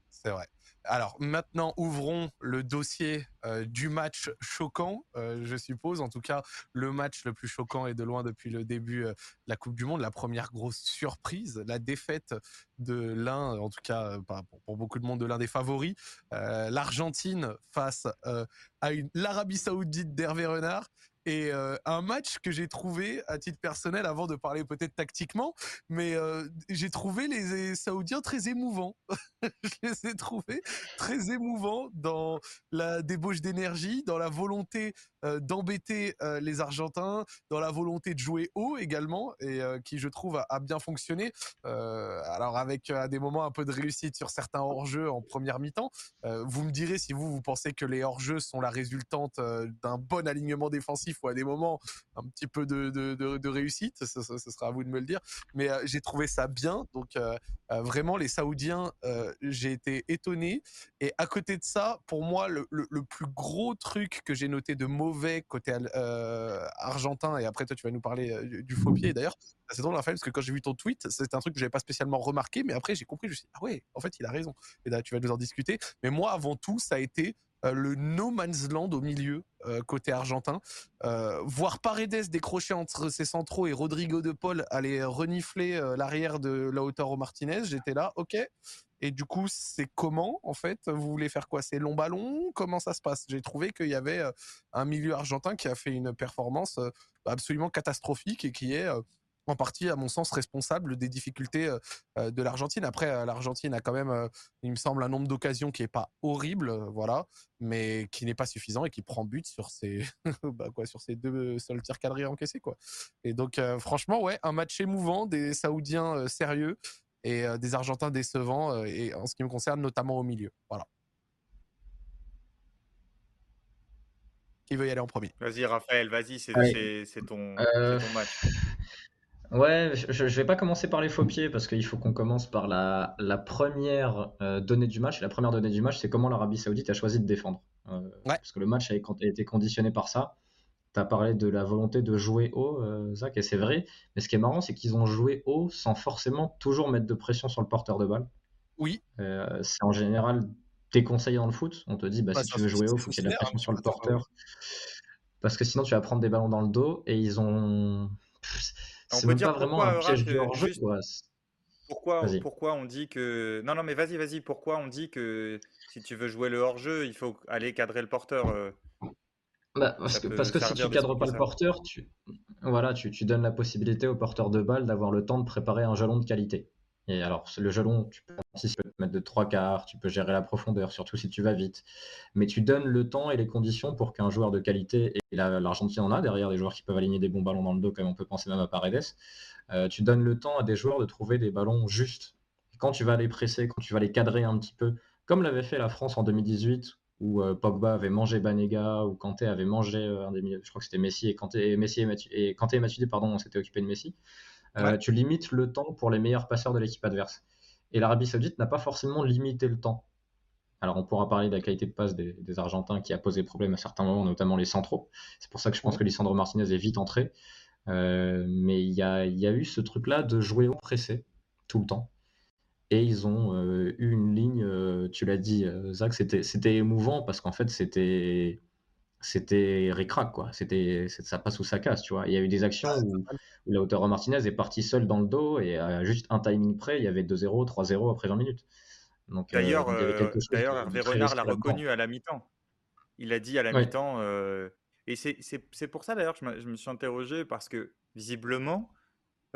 C'est vrai. Alors maintenant, ouvrons le dossier euh, du match choquant, euh, je suppose. En tout cas, le match le plus choquant est de loin depuis le début euh, de la Coupe du Monde. La première grosse surprise, la défaite de l'un, en tout cas pour, pour beaucoup de monde, de l'un des favoris, l'Argentine face à l'Arabie Saoudite d'Hervé Renard. Et euh, un match que j'ai trouvé, à titre personnel, avant de parler peut-être tactiquement, mais euh, j'ai trouvé les Saoudiens très émouvants. je les ai trouvés très émouvants dans la débauche d'énergie, dans la volonté euh, d'embêter les Argentins, dans la volonté de jouer haut également, et qui je trouve a, bien fonctionné. Alors avec à des moments un peu de réussite sur certains hors-jeux en première mi-temps. Vous me direz si vous vous pensez que les hors-jeux sont la résultante d'un bon alignement défensif ou à des moments un petit peu de, réussite. Ce, sera à vous de me le dire. Mais euh, j'ai trouvé ça bien. Donc euh, euh, vraiment les Saoudiens, j'ai été étonné. Et à côté de ça, pour moi, le, plus gros truc que j'ai noté de mauvais côté argentin, et après toi tu vas nous parler du, faux pied d'ailleurs, c'est drôle Raphaël, parce que quand j'ai vu ton tweet, c'est un truc que j'avais pas spécialement remarqué, mais après j'ai compris, je me suis dit, ah ouais, en fait il a raison. Et là tu vas nous en discuter. Mais moi avant tout, ça a été le no man's land au milieu euh, côté argentin. Euh, voir Paredes décrocher entre ses centraux et Rodrigo de Paul aller renifler euh, l'arrière de Lautaro Martinez, j'étais là, ok. Et du coup, c'est comment en fait? Vous voulez faire quoi? C'est long ballon? Comment ça se passe? J'ai trouvé qu'il y avait euh, un milieu argentin qui a fait une performance euh, absolument catastrophique et qui est euh, en partie, à mon sens, responsable des difficultés euh, euh, de l'Argentine. Après, euh, l'Argentine a quand même, il me semble, un nombre d'occasions qui est pas horrible, voilà, mais qui n'est pas suffisant et qui prend but sur ses, bah, quoi, sur ses deux seuls tirs cadrés encaissés, quoi. Et donc, euh, franchement, ouais, un match émouvant, des Saoudiens euh, sérieux et euh, des Argentins décevants, euh, et en ce qui me concerne, notamment au milieu. Voilà. Qui veut y aller en premier? Vas-y, Raphaël, vas-y, ton, Euh, c'est ton match. Ouais, je, je vais pas commencer par les faux pieds parce qu'il faut qu'on commence par la, la première euh, donnée du match. Et la première donnée du match, c'est comment l'Arabie Saoudite a choisi de défendre. Euh, Parce que le match a, a été conditionné par ça. Tu as parlé de la volonté de jouer haut, euh, Zach, et c'est vrai. Mais ce qui est marrant, c'est qu'ils ont joué haut sans forcément toujours mettre de pression sur le porteur de balle. Oui. Euh, c'est en général déconseillé dans le foot. On te dit, bah, Bah, si ça, tu veux jouer haut, il faut qu'il y ait de la pression hein, sur le porteur. Parce que sinon, tu vas prendre des ballons dans le dos. Et ils ont. On peut dire pas vraiment pourquoi, un piège euh, hors-jeu, juste-. Pourquoi, pourquoi on dit que. Non, non, mais vas-y, vas-y. Pourquoi on dit que si tu veux jouer le hors-jeu, il faut aller cadrer le porteur euh, Bah, parce que, peut parce que si tu cadres pas le porteur, tu, voilà, tu, tu donnes la possibilité au porteur de balle d'avoir le temps de préparer un jalon de qualité. Et alors, le jalon, tu peux, tu peux te mettre de trois quarts, tu peux gérer la profondeur, surtout si tu vas vite. Mais tu donnes le temps et les conditions pour qu'un joueur de qualité, et la- l'Argentine en a derrière des joueurs qui peuvent aligner des bons ballons dans le dos, comme on peut penser même à Paredes, euh, tu donnes le temps à des joueurs de trouver des ballons justes. Et quand tu vas les presser, quand tu vas les cadrer un petit peu, comme l'avait fait la France en 2018, où euh, Pogba avait mangé Banega, ou Kanté avait mangé euh, un des milieux, je crois que c'était Messi et Kanté et Messi Matu- et Kanté et Matuidi, pardon, on s'était occupé de Messi. Euh, Ouais. Tu limites le temps pour les meilleurs passeurs de l'équipe adverse. Et l'Arabie Saoudite n'a pas forcément limité le temps. Alors on pourra parler de la qualité de passe des, des Argentins qui a posé problème à certains moments, notamment les centraux. C'est pour ça que je pense que Lisandro Martinez est vite entré. Euh, mais il y a, il y a eu ce truc-là de jouer au pressé tout le temps. et ils ont eu une ligne, tu l'as dit, Zach, c'était émouvant parce qu'en fait, c'était c'était ricrac, quoi. C'était ça passe ou ça casse, tu vois. Il y a eu des actions où, où Lautaro Martinez est parti seul dans le dos et à juste un timing près, il y avait 2-0, 3-0 après 20 minutes. D'ailleurs, Hervé Renard l'a reconnu à la mi-temps. Il a dit à la mi-temps, et c'est pour ça d'ailleurs que je, me suis interrogé parce que visiblement,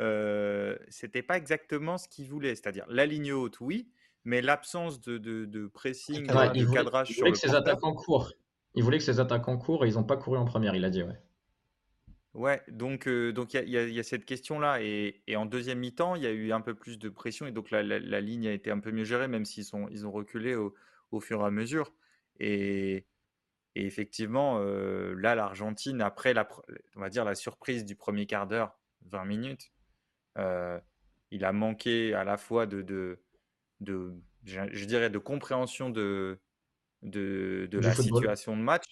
euh, c'était pas exactement ce qu'il voulait. C'est-à-dire la ligne haute, oui, mais l'absence de, de, pressing, de cadrage il voulait que ses attaquants courent. Il voulait que ses attaquants courent et ils n'ont pas couru en première, il a dit, ouais. Ouais, donc il donc y, a, y, a cette question-là. Et, en deuxième mi-temps, il y a eu un peu plus de pression et donc la, ligne a été un peu mieux gérée, même s'ils ils ont reculé au, fur et à mesure. Et, effectivement, euh, là, l'Argentine, après la, on va dire la surprise du premier quart d'heure, 20 minutes, euh, il a manqué à la fois de, de je, dirais, de compréhension de, de, de la situation de match.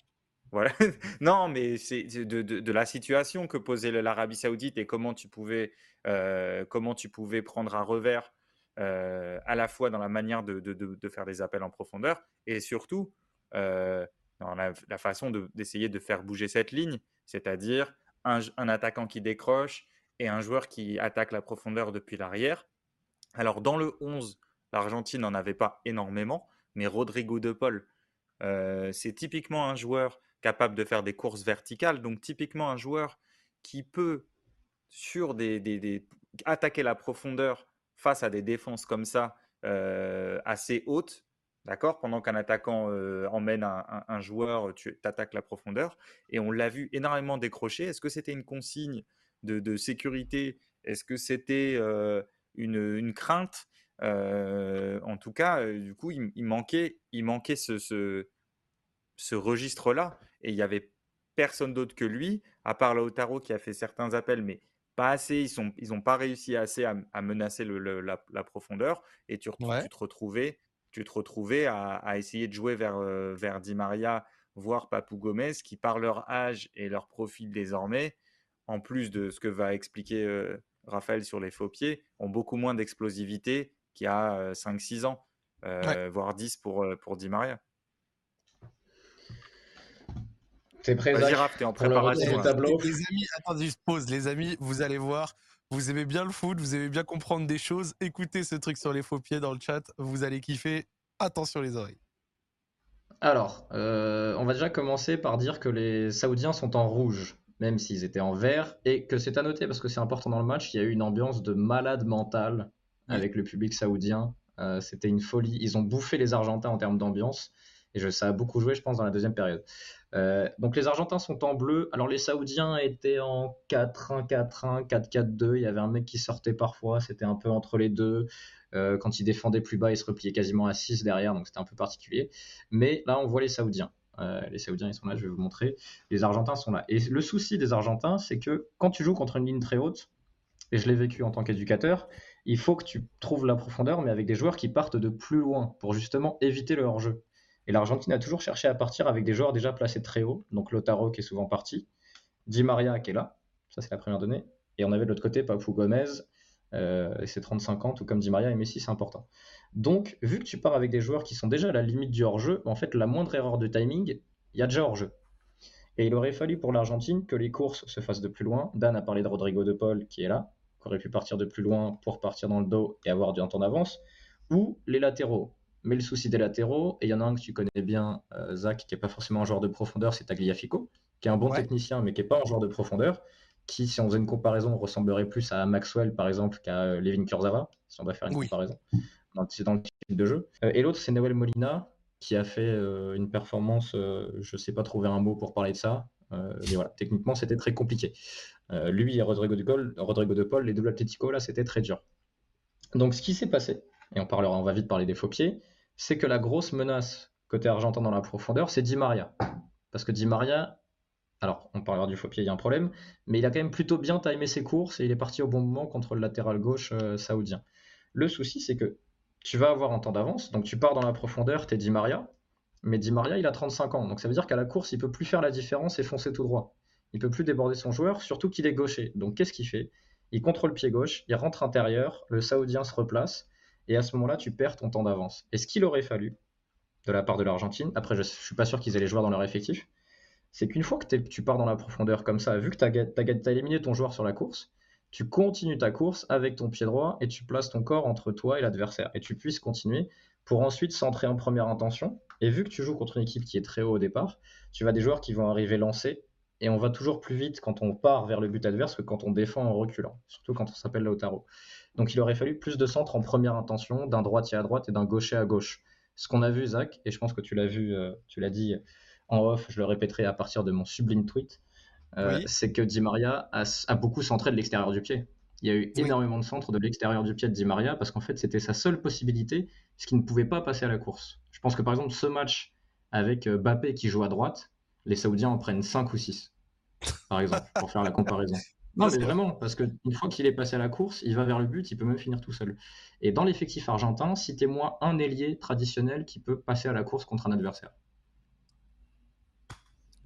Voilà. non, mais c'est de, de, la situation que posait l'Arabie Saoudite et comment tu pouvais, euh, comment tu pouvais prendre un revers euh, à la fois dans la manière de, de, faire des appels en profondeur et surtout dans la, la façon d'essayer de, faire bouger cette ligne, c'est-à-dire un, un, attaquant qui décroche, et un joueur qui attaque la profondeur depuis l'arrière. Alors dans le 11, l'Argentine n'en avait pas énormément, mais Rodrigo de Paul, euh, c'est typiquement un joueur capable de faire des courses verticales, donc typiquement un joueur qui peut sur des, attaquer la profondeur face à des défenses comme ça euh, assez hautes, d'accord Pendant qu'un attaquant euh, emmène un, joueur, tu attaques la profondeur. Et on l'a vu énormément décrocher. Est-ce que c'était une consigne de, sécurité? Est-ce que c'était une, crainte? En tout cas, du coup, il, manquait, il manquait ce, ce, registre-là. Et il n'y avait personne d'autre que lui, à part Lautaro qui a fait certains appels, mais pas assez. Ils n'ont ils pas réussi assez à, menacer la, profondeur. Et tu, tu, te retrouvais, tu te retrouvais à, essayer de jouer vers, vers Di Maria, voire Papou Gomez, qui par leur âge et leur profil désormais, en plus de ce que va expliquer euh, Raphaël sur les faux pieds, ont beaucoup moins d'explosivité qu'il y a 5-6 euh, ans, euh, voire 10 pour, pour Di Maria. C'est prêt, Vas-y, Raph, t'es en préparation. Tableau? Les amis, attendez, je pause. Les amis, vous allez voir, vous aimez bien le foot, vous aimez bien comprendre des choses. Écoutez ce truc sur les faux pieds dans le chat, vous allez kiffer. Attention les oreilles. Alors, on va déjà commencer par dire que les Saoudiens sont en rouge même s'ils étaient en vert, et que c'est à noter parce que c'est important dans le match, il y a eu une ambiance de malade mental avec le public saoudien. Euh, c'était une folie. Ils ont bouffé les Argentins en termes d'ambiance, et ça a beaucoup joué, je pense, dans la deuxième période. Euh, donc les Argentins sont en bleu. Alors les Saoudiens étaient en 4-1, 4-1, 4-4-2. Il y avait un mec qui sortait parfois, c'était un peu entre les deux. Euh, quand ils défendaient plus bas, ils se repliaient quasiment à 6 derrière, donc c'était un peu particulier. Mais là, on voit les Saoudiens. Les Saoudiens, ils sont là, je vais vous montrer. Les Argentins sont là. Et le souci des Argentins, c'est que quand tu joues contre une ligne très haute, et je l'ai vécu en tant qu'éducateur, il faut que tu trouves la profondeur, mais avec des joueurs qui partent de plus loin pour justement éviter le hors-jeu. Et l'Argentine a toujours cherché à partir avec des joueurs déjà placés très haut, donc Lotaro qui est souvent parti, Di Maria qui est là, ça c'est la première donnée, et on avait de l'autre côté Papou Gomez, euh, et c'est 35 ans, tout comme Di Maria et Messi, c'est important. Donc, vu que tu pars avec des joueurs qui sont déjà à la limite du hors-jeu, en fait, la moindre erreur de timing, il y a déjà hors-jeu. Et il aurait fallu pour l'Argentine que les courses se fassent de plus loin. Dan a parlé de Rodrigo de Paul, qui est là, qui aurait pu partir de plus loin pour partir dans le dos et avoir du temps d'avance, ou les latéraux. Mais le souci des latéraux, et il y en a un que tu connais bien, euh, Zach, qui n'est pas forcément un joueur de profondeur, c'est Tagliafico, qui est un bon technicien, mais qui n'est pas un joueur de profondeur, qui, si on faisait une comparaison, ressemblerait plus à Maxwell, par exemple, qu'à euh, Levin Kurzawa, si on doit faire une comparaison c'est dans le type de jeu. Euh, et l'autre, c'est Noël Molina, qui a fait euh, une performance, je ne sais pas trouver un mot pour parler de ça, mais voilà, techniquement, c'était très compliqué. lui et Rodrigo de, Paul, Rodrigo de Paul, les doubles Atlético, là, c'était très dur. Donc, ce qui s'est passé, et on, parlera, on va vite parler des faux pieds, c'est que la grosse menace côté argentin dans la profondeur, c'est Di Maria. Parce que Di Maria, alors on parlera du faux pied, il y a un problème, mais il a quand même plutôt bien timé ses courses et il est parti au bon moment contre le latéral gauche saoudien. Le souci, c'est que tu vas avoir un temps d'avance. Donc tu pars dans la profondeur, tu es Di Maria. Mais Di Maria, il a 35 ans. Donc ça veut dire qu'à la course, il peut plus faire la différence et foncer tout droit. Il peut plus déborder son joueur, surtout qu'il est gaucher. Donc qu'est-ce qu'il fait? Il contrôle pied gauche, il rentre intérieur, le Saoudien se replace. et à ce moment-là, tu perds ton temps d'avance. Et ce qu'il aurait fallu de la part de l'Argentine, après je ne suis pas sûr qu'ils aient les joueurs dans leur effectif, c'est qu'une fois que tu pars dans la profondeur comme ça, vu que tu as, éliminé ton joueur sur la course, tu continues ta course avec ton pied droit et tu places ton corps entre toi et l'adversaire. Et tu puisses continuer pour ensuite centrer en première intention. Et vu que tu joues contre une équipe qui est très haut au départ, tu vas des joueurs qui vont arriver lancés. Et on va toujours plus vite quand on part vers le but adverse que quand on défend en reculant, surtout quand on s'appelle Lautaro. Donc il aurait fallu plus de centre en première intention, d'un droitier à droite et d'un gaucher à gauche. Ce qu'on a vu, Zach, et je pense que tu l'as vu, euh, tu l'as dit en off, je le répéterai à partir de mon sublime tweet, euh, c'est que Di Maria a, beaucoup centré de l'extérieur du pied. Il y a eu énormément de centres de l'extérieur du pied de Di Maria parce qu'en fait, c'était sa seule possibilité, ce qui ne pouvait pas passer à la course. Je pense que par exemple, ce match avec euh, Bappé qui joue à droite, les Saoudiens en prennent 5 ou 6, par exemple, pour faire la comparaison. Non, mais vraiment, parce qu'une fois qu'il est passé à la course, il va vers le but, il peut même finir tout seul. Et dans l'effectif argentin, citez-moi un ailier traditionnel qui peut passer à la course contre un adversaire.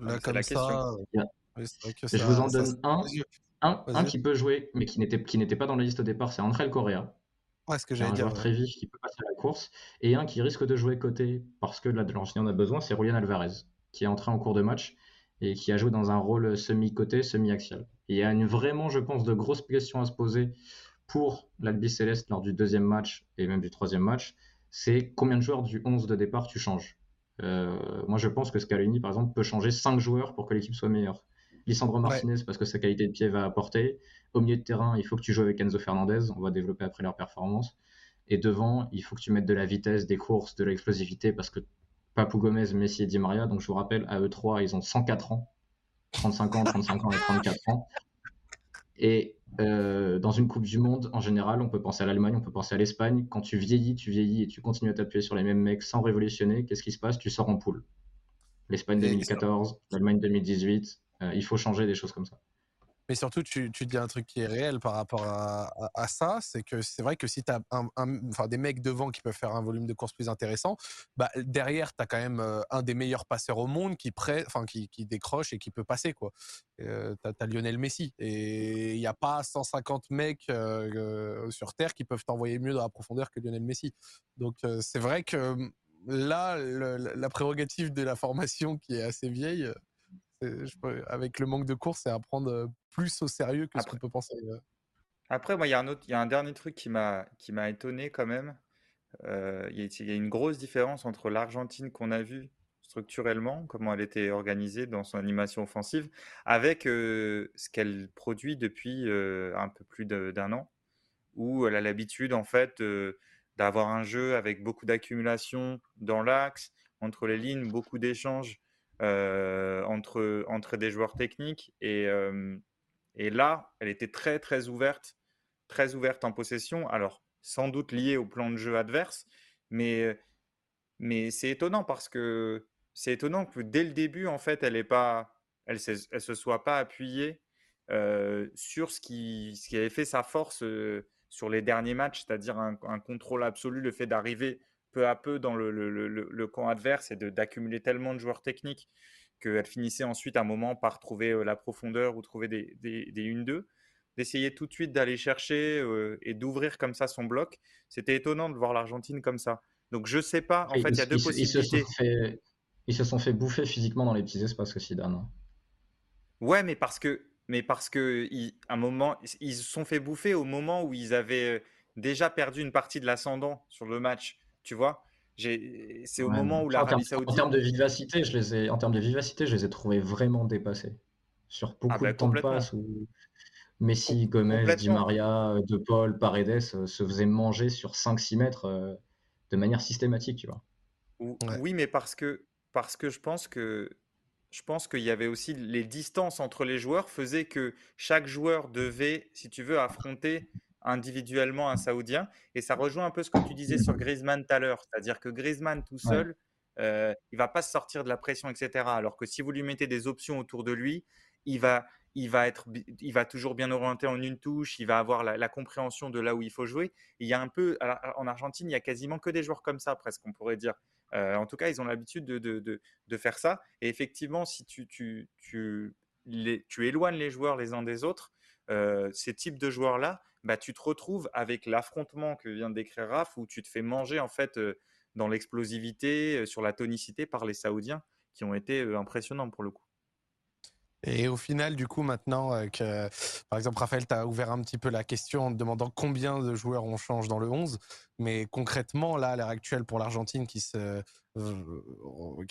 Là, comme la ça, je vous en donne un, un, qui peut jouer, mais qui n'était, qui n'était pas dans la liste au départ, c'est André Correa. Ouais, ce que j'allais dire. Un joueur très vif qui peut passer à la course. Et un qui risque de jouer côté parce que là, de en a besoin, c'est Julian Alvarez, qui est entré en cours de match et qui a joué dans un rôle semi-côté, semi-axial. il y a une, vraiment, je pense, de grosses questions à se poser pour l'Albi Céleste lors du deuxième match et même du troisième match. C'est combien de joueurs du 11 de départ tu changes? Euh, Moi, je pense que Scaloni, par exemple, peut changer 5 joueurs pour que l'équipe soit meilleure. Lisandro Martinez parce que sa qualité de pied va apporter. Au milieu de terrain, il faut que tu joues avec Enzo Fernandez. On va développer après leur performance. Et devant, il faut que tu mettes de la vitesse, des courses, de l'explosivité parce que Papou Gomez, Messi et Di Maria, donc je vous rappelle, à eux trois, ils ont 104 ans. 35 ans, 35 ans et 34 ans. Et euh, dans une Coupe du Monde, en général, on peut penser à l'Allemagne, on peut penser à l'Espagne. Quand tu vieillis, tu vieillis et tu continues à t'appuyer sur les mêmes mecs sans révolutionner, qu'est-ce qui se passe? Tu sors en poule. L'Espagne 2014, l'Allemagne 2018, euh, il faut changer des choses comme ça. Mais surtout, tu, tu, dis un truc qui est réel par rapport à, ça, c'est que c'est vrai que si tu as des mecs devant qui peuvent faire un volume de course plus intéressant, bah, derrière, tu as quand même euh, un des meilleurs passeurs au monde qui, prêt, enfin, qui, qui décroche et qui peut passer. Euh, tu as, Lionel Messi. Et il n'y a pas 150 mecs sur Terre qui peuvent t'envoyer mieux dans la profondeur que Lionel Messi. Donc c'est vrai que là, la prérogative de la formation qui est assez vieille, avec le manque de course, c'est à prendre plus au sérieux que ce qu'on peut penser. Après, moi, il y a un autre, il y a un dernier truc qui m'a qui m'a étonné quand même. Euh, il y, a une grosse différence entre l'Argentine qu'on a vue structurellement, comment elle était organisée dans son animation offensive, avec ce qu'elle produit depuis un peu plus d'un an, où elle a l'habitude en fait d'avoir un jeu avec beaucoup d'accumulation dans l'axe, entre les lignes, beaucoup d'échanges entre, entre des joueurs techniques. Et, euh, et là, elle était très, très ouverte, très ouverte en possession. Alors, sans doute liée au plan de jeu adverse, mais, mais c'est étonnant parce que c'est étonnant que dès le début, en fait, elle ne pas, elle, se soit pas appuyée euh, sur ce qui, ce qui avait fait sa force sur les derniers matchs, c'est-à-dire un, contrôle absolu, le fait d'arriver peu à peu dans le, camp adverse et d'accumuler tellement de joueurs techniques qu'elle finissait ensuite à un moment par trouver euh, la profondeur ou trouver des, des, 1-2. D'essayer tout de suite d'aller chercher euh, et d'ouvrir comme ça son bloc. C'était étonnant de voir l'Argentine comme ça. Donc je sais pas, en fait, il y a deux possibilités. Ils se, sont fait, bouffer physiquement dans les petits espaces aussi, Dan. Hein. Ouais, mais parce que, mais parce que, un moment, ils se sont fait bouffer au moment où ils avaient euh, déjà perdu une partie de l'ascendant sur le match. Tu vois c'est au moment où l'Arabie Saoudite. En termes de vivacité, je les ai, en termes de vivacité, je les ai trouvés vraiment dépassés. Sur ah beaucoup bah, de temps de passe où Messi, Gomez, Di Maria, De Paul, Paredes euh, se faisaient manger sur 5-6 mètres euh, de manière systématique, tu vois. Oui, mais parce que, parce que je pense que je pense qu'il y avait aussi les distances entre les joueurs faisaient que chaque joueur devait, si tu veux, affronter individuellement un Saoudien. Et ça rejoint un peu ce que tu disais sur Griezmann tout à l'heure. C'est-à-dire que Griezmann tout seul, euh, il va pas se sortir de la pression, etc. Alors que si vous lui mettez des options autour de lui, il va, il va, être, il va toujours bien orienté en une touche, il va avoir la, compréhension de là où il faut jouer. il y a un peu, en Argentine, il y a quasiment que des joueurs comme ça, presque, on pourrait dire. Euh, en tout cas, ils ont l'habitude de, de, de, faire ça. Et effectivement, si tu, tu, tu, les, tu éloignes les joueurs les uns des autres, euh, ces types de joueurs-là bah, tu te retrouves avec l'affrontement que vient de décrire Raph, où tu te fais manger en fait dans l'explosivité, sur la tonicité par les Saoudiens, qui ont été impressionnants pour le coup. Et au final, du coup, maintenant euh, que, par exemple, Raphaël, tu as ouvert un petit peu la question en te demandant combien de joueurs on change dans le 11. Mais concrètement, là, à l'heure actuelle, pour l'Argentine, qui, euh,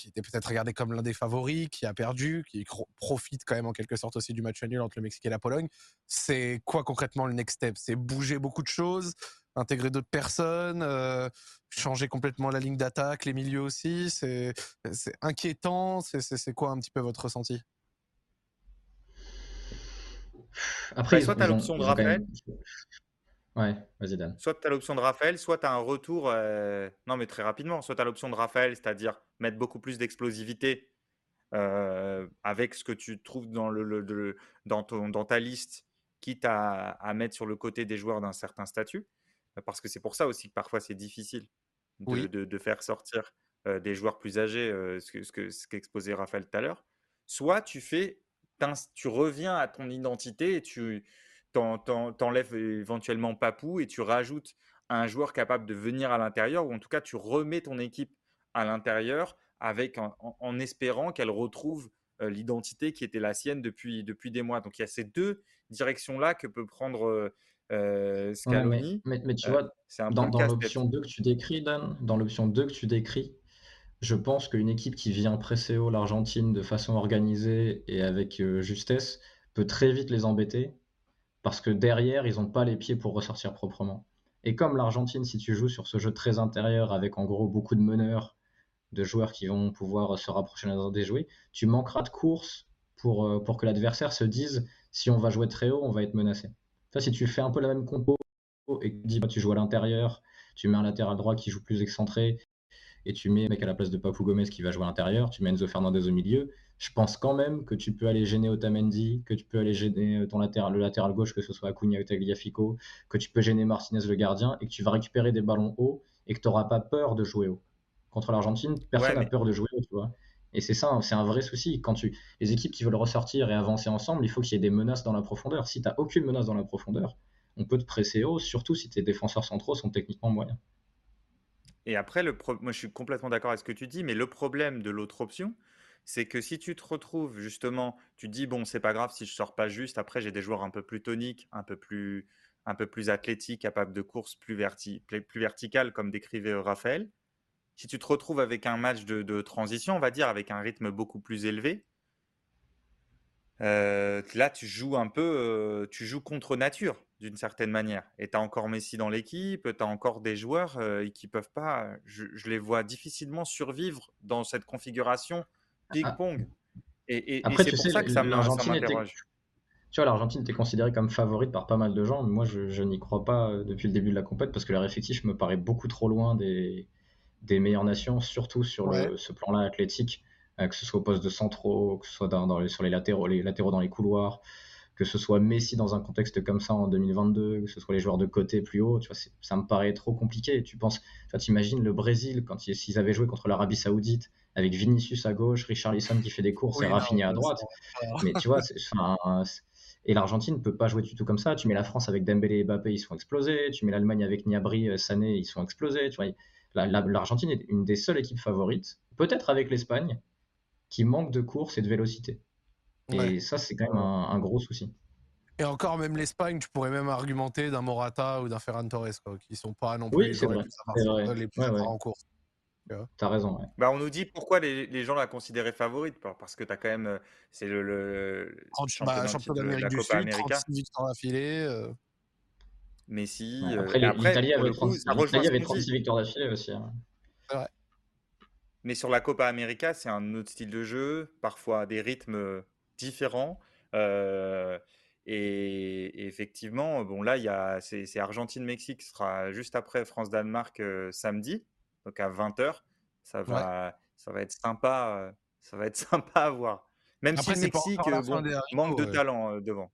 était peut-être regardé comme l'un des favoris, qui a perdu, qui profite quand même en quelque sorte aussi du match nul entre le Mexique et la Pologne, c'est quoi concrètement le next step? C'est bouger beaucoup de choses? Intégrer d'autres personnes, euh, changer complètement la ligne d'attaque, les milieux aussi? C'est inquiétant? C'est quoi un petit peu votre ressenti? Après, soit tu as l'option de Raphaël. Ouais, vas-y Dan. Soit tu as l'option de Raphaël, soit tu as un retour. Euh, non, mais très rapidement. Soit tu as l'option de Raphaël, c'est-à-dire mettre beaucoup plus d'explosivité euh, avec ce que tu trouves dans, le, dans, ton, dans ta liste, quitte à, à, mettre sur le côté des joueurs d'un certain statut. Parce que c'est pour ça aussi que parfois c'est difficile de, de, faire sortir euh, des joueurs plus âgés, ce qu'exposait ce que, Raphaël tout à l'heure. Soit tu fais tu reviens à ton identité et tu t'enlèves éventuellement Papou et tu rajoutes un joueur capable de venir à l'intérieur ou en tout cas tu remets ton équipe à l'intérieur avec en, espérant qu'elle retrouve l'identité qui était la sienne depuis, depuis des mois. Donc il y a ces deux directions-là que peut prendre Scaloni. mais, tu vois, dans, dans l'option 2 que tu décris, Dan, dans l'option 2 que tu décris, je pense qu'une équipe qui vient presser haut l'Argentine de façon organisée et avec euh, justesse peut très vite les embêter parce que derrière, ils n'ont pas les pieds pour ressortir proprement. Et comme l'Argentine, si tu joues sur ce jeu très intérieur avec en gros beaucoup de meneurs, de joueurs qui vont pouvoir se rapprocher des jouets, tu manqueras de course pour, euh, pour que l'adversaire se dise si on va jouer très haut, on va être menacé. si tu fais un peu la même compo et que tu dis bah, tu joues à l'intérieur, tu mets un latéral droit qui joue plus excentré, et tu mets un mec à la place de Papou Gomez qui va jouer à l'intérieur, tu mets Enzo Fernandez au milieu, je pense quand même que tu peux aller gêner Otamendi, que tu peux aller gêner euh, ton latéral, le latéral gauche, que ce soit Acuna ou Tagliafico, que tu peux gêner Martinez le gardien et que tu vas récupérer des ballons hauts et que tu n'auras pas peur de jouer haut. Contre l'Argentine, personne n'a peur de jouer haut, tu vois. Et c'est ça, c'est un vrai souci. Quand tu, les équipes qui veulent ressortir et avancer ensemble, il faut qu'il y ait des menaces dans la profondeur. Si tu n'as aucune menace dans la profondeur, on peut te presser haut, surtout si tes défenseurs centraux sont techniquement moyens. Et après, moi, je suis complètement d'accord avec ce que tu dis, mais le problème de l'autre option, c'est que si tu te retrouves justement, tu dis bon, c'est pas grave si je sors pas juste. Après, j'ai des joueurs un peu plus toniques, un peu plus, un peu plus athlétiques, capables de course plus, verti plus verticale, comme décrivait euh, Raphaël. Si tu te retrouves avec un match de, transition, on va dire, avec un rythme beaucoup plus élevé, euh, là, tu joues un peu, euh, tu joues contre nature d'une certaine manière. Et tu as encore Messi dans l'équipe, tu as encore des joueurs euh, qui peuvent pas, je, les vois difficilement survivre dans cette configuration ping-pong. Et, c'est pour ça que ça m'interroge. Tu vois, l'Argentine était considérée comme favorite par pas mal de gens, mais moi je, n'y crois pas euh, depuis le début de la compétition parce que leur effectif me paraît beaucoup trop loin des, des meilleures nations, surtout sur ce plan-là athlétique, euh, que ce soit au poste de centraux, que ce soit dans, sur les latéraux, les latéraux dans les couloirs, que ce soit Messi dans un contexte comme ça en 2022, que ce soit les joueurs de côté plus haut, tu vois, ça me paraît trop compliqué. Tu penses, tu imagines le Brésil quand ils, avaient joué contre l'Arabie Saoudite avec Vinicius à gauche, Richard Lisson qui fait des courses et Rafinha à droite. Mais tu vois, et l'Argentine ne peut pas jouer du tout comme ça. Tu mets la France avec Dembélé et Mbappé, ils sont explosés. Tu mets l'Allemagne avec Niabri, euh, Sané, ils sont explosés. Tu vois, l'Argentine est une des seules équipes favorites, peut-être avec l'Espagne, qui manque de course et de vélocité. Et ça, c'est quand même un, gros souci. Et encore, même l'Espagne, tu pourrais même argumenter d'un Morata ou d'un Ferran Torres, quoi, qui sont pas non plus les plus en course. T'as raison. Bah, on nous dit pourquoi les, les gens la considéraient favorite, parce que t'as quand même, euh, c'est le, le champion, champion d'Amérique du Sud, 36 victoires d'affilée. Euh. Messi. Après, euh, l'Italie avait, 36 victoires d'affilée aussi. Hein. vrai. Mais sur la Copa América, c'est un autre style de jeu, parfois des rythmes différents. Euh, et, effectivement, bon là, il y a, c'est, Argentine-Mexique, sera juste après France-Danemark euh, samedi, donc à 20h. Ça va, ça va être sympa, euh, ça va être sympa à voir. Même si le Mexique manque de talent devant.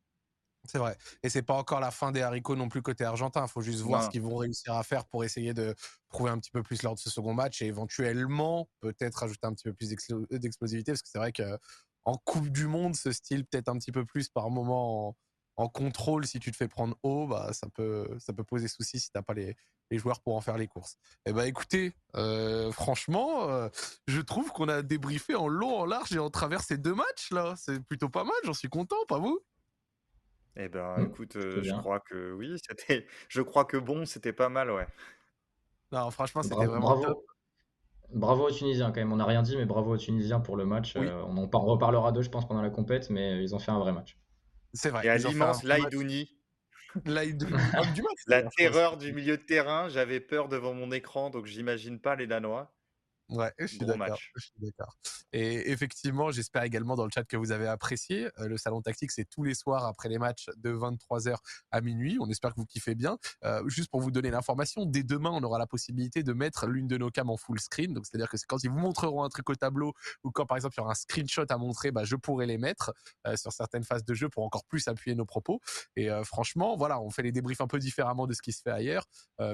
C'est vrai. Et c'est pas encore la fin des haricots non plus côté argentin. Il faut juste voir ce qu'ils vont réussir à faire pour essayer de prouver un petit peu plus lors de ce second match et éventuellement peut-être ajouter un petit peu plus d'explosivité parce que c'est vrai que en Coupe du Monde, ce style peut-être un petit peu plus par moment en contrôle, si tu te fais prendre haut, bah, ça, peut, ça peut poser souci si tu n'as pas les, les, joueurs pour en faire les courses. Et eh bah écoutez, franchement, je trouve qu'on a débriefé en long, en large et en travers ces deux matchs là. C'est plutôt pas mal, j'en suis content, pas vous? Eh ben, mmh, écoute, je crois que oui, c'était, je crois que bon, c'était pas mal, ouais. Non, franchement, c'était vraiment bravo. top. Bravo aux Tunisiens quand même, on n'a rien dit, mais bravo aux Tunisiens pour le match. Euh, on en reparlera d'eux, je pense, pendant la compète, mais ils ont fait un vrai match. C'est vrai. Et à l'immense Laïdouni. La terreur du milieu de terrain, j'avais peur devant mon écran, donc j'imagine pas les Danois. Ouais, je suis d'accord. Et effectivement, j'espère également dans le chat que vous avez apprécié. Euh, le salon tactique, c'est tous les soirs après les matchs de 23h à minuit. On espère que vous kiffez bien. Euh, juste pour vous donner l'information, dès demain, on aura la possibilité de mettre l'une de nos cams en full screen. Donc, c'est-à-dire que quand ils vous montreront un truc au tableau ou quand, par exemple, il y aura un screenshot à montrer, bah, je pourrai les mettre euh, sur certaines phases de jeu pour encore plus appuyer nos propos. Et franchement, voilà, on fait les débriefs un peu différemment de ce qui se fait ailleurs.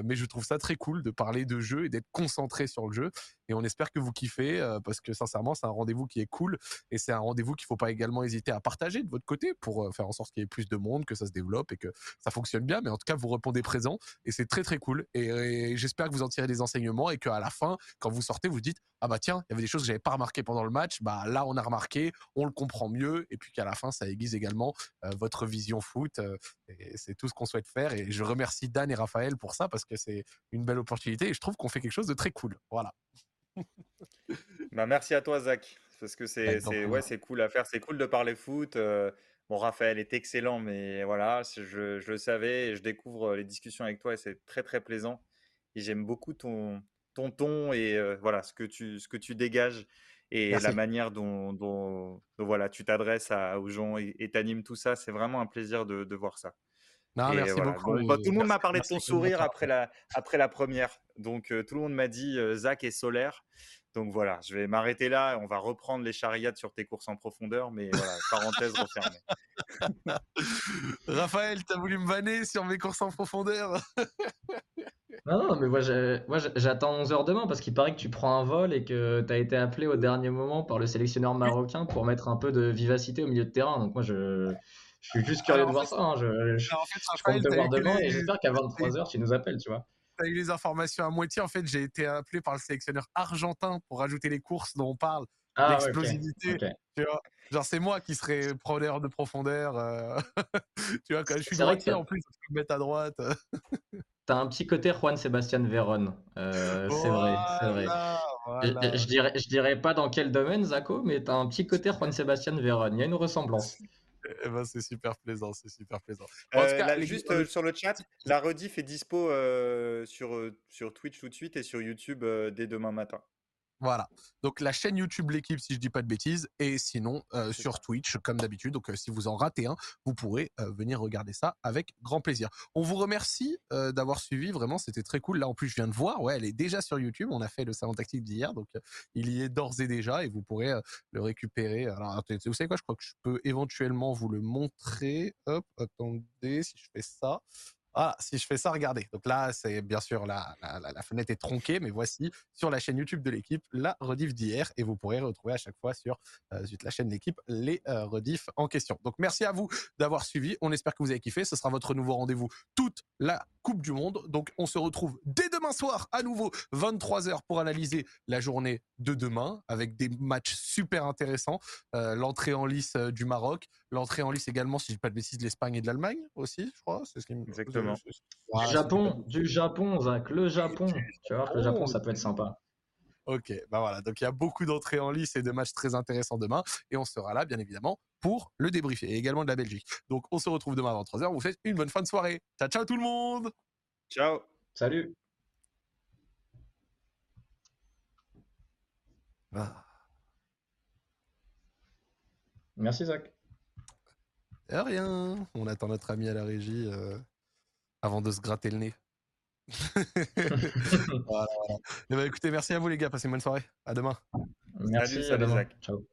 mais je trouve ça très cool de parler de jeu et d'être concentré sur le jeu. Et on espère que vous kiffez parce que sincèrement, c'est un rendez-vous qui est cool et c'est un rendez-vous qu'il faut pas également hésiter à partager de votre côté pour faire en sorte qu'il y ait plus de monde, que ça se développe et que ça fonctionne bien. Mais en tout cas, vous répondez présent et c'est très très cool. Et, j'espère que vous en tirez des enseignements et qu'à la fin, quand vous sortez, vous dites ah bah tiens, il y avait des choses que j'avais pas remarquées pendant le match. Bah là, on a remarqué, on le comprend mieux et puis qu'à la fin, ça aiguise également votre vision foot. et c'est tout ce qu'on souhaite faire. Et je remercie Dan et Raphaël pour ça parce que c'est une belle opportunité et je trouve qu'on fait quelque chose de très cool. Voilà. Bah, merci à toi, Zach, parce que c'est ouais, c'est cool à faire. C'est cool de parler foot. Euh, bon, Raphaël est excellent, mais voilà, je, je, le savais et je découvre les discussions avec toi et c'est très très plaisant. Et j'aime beaucoup ton, ton ton et euh, voilà ce que tu, ce que tu dégages et la manière dont, dont, voilà, tu t'adresses aux gens et t'animes tout ça. C'est vraiment un plaisir de, de voir ça. Non, merci beaucoup. Bah, tout le monde m'a parlé de ton sourire après la, après la première. Donc, euh, tout le monde m'a dit euh, Zach est solaire. Donc voilà, je vais m'arrêter là. On va reprendre les charriades sur tes courses en profondeur. Mais voilà, parenthèse refermée. Raphaël, t'as voulu me vanner sur mes courses en profondeur? Non, non, mais moi j'attends 11 heures demain parce qu'il paraît que tu prends un vol et que tu as été appelé au dernier moment par le sélectionneur marocain pour mettre un peu de vivacité au milieu de terrain. Donc moi je, je suis juste curieux de voir ça. Hein. Je, je, en fait, compte te voir demain et j'espère qu'à 23h, tu nous appelles, tu vois. Tu as eu les informations à moitié. En fait, j'ai été appelé par le sélectionneur argentin pour rajouter les courses dont on parle. Ah, l'explosivité. Tu vois Genre, c'est moi qui serais preneur de profondeur. Euh. tu vois, quand je suis droitier en plus, je peux me mettre à droite. T'as un petit côté Juan Sébastien Véron. Euh, c'est vrai, c'est vrai. Je, je, dirais, je dirais pas dans quel domaine, Zako, mais t'as un petit côté Juan Sébastien Véron. Il y a une ressemblance. Eh ben, c'est super plaisant, c'est super plaisant. Euh, juste euh, sur le chat, la rediff est dispo euh, sur, sur Twitch tout de suite et sur YouTube dès demain matin. Voilà. Donc la chaîne YouTube l'équipe si je dis pas de bêtises et sinon euh, sur Twitch comme d'habitude. Donc euh, si vous en ratez un, vous pourrez euh, venir regarder ça avec grand plaisir. On vous remercie d'avoir suivi vraiment, c'était très cool. Là en plus je viens de voir, ouais, elle est déjà sur YouTube. On a fait le salon tactique d'hier, donc il y est d'ores et déjà et vous pourrez le récupérer. Alors vous savez quoi, je crois que je peux éventuellement vous le montrer. Hop, attendez, si je fais ça. Ah, si je fais ça, regardez. Donc là, c'est bien sûr la, fenêtre est tronquée, mais voici sur la chaîne YouTube de l'équipe la rediff d'hier et vous pourrez retrouver à chaque fois sur euh, la chaîne l'équipe les euh, rediffs en question. Donc merci à vous d'avoir suivi. On espère que vous avez kiffé. Ce sera votre nouveau rendez-vous toute la Coupe du Monde. Donc on se retrouve dès demain soir à nouveau 23h pour analyser la journée de demain avec des matchs super intéressants. Euh, l'entrée en lice du Maroc, l'entrée en lice également, si je dis pas de bêtises, de l'Espagne et de l'Allemagne aussi, je crois. C'est ce qui me... Exactement. Du Japon, du Japon, Zach, le Japon. Tu vois, le Japon, ça peut être sympa. Ok, bah voilà. Donc il y a beaucoup d'entrées en lice et de matchs très intéressants demain. Et on sera là, bien évidemment, pour le débriefer. Et également de la Belgique. Donc on se retrouve demain à 23h. Vous faites une bonne fin de soirée. Ciao, ciao tout le monde. Ciao. Salut. Ah. Merci Zach. Rien. On attend notre ami à la régie. Euh avant de se gratter le nez. voilà, eh ben, écoutez, merci à vous les gars, passez une bonne soirée. À demain. Merci, à demain. Ciao.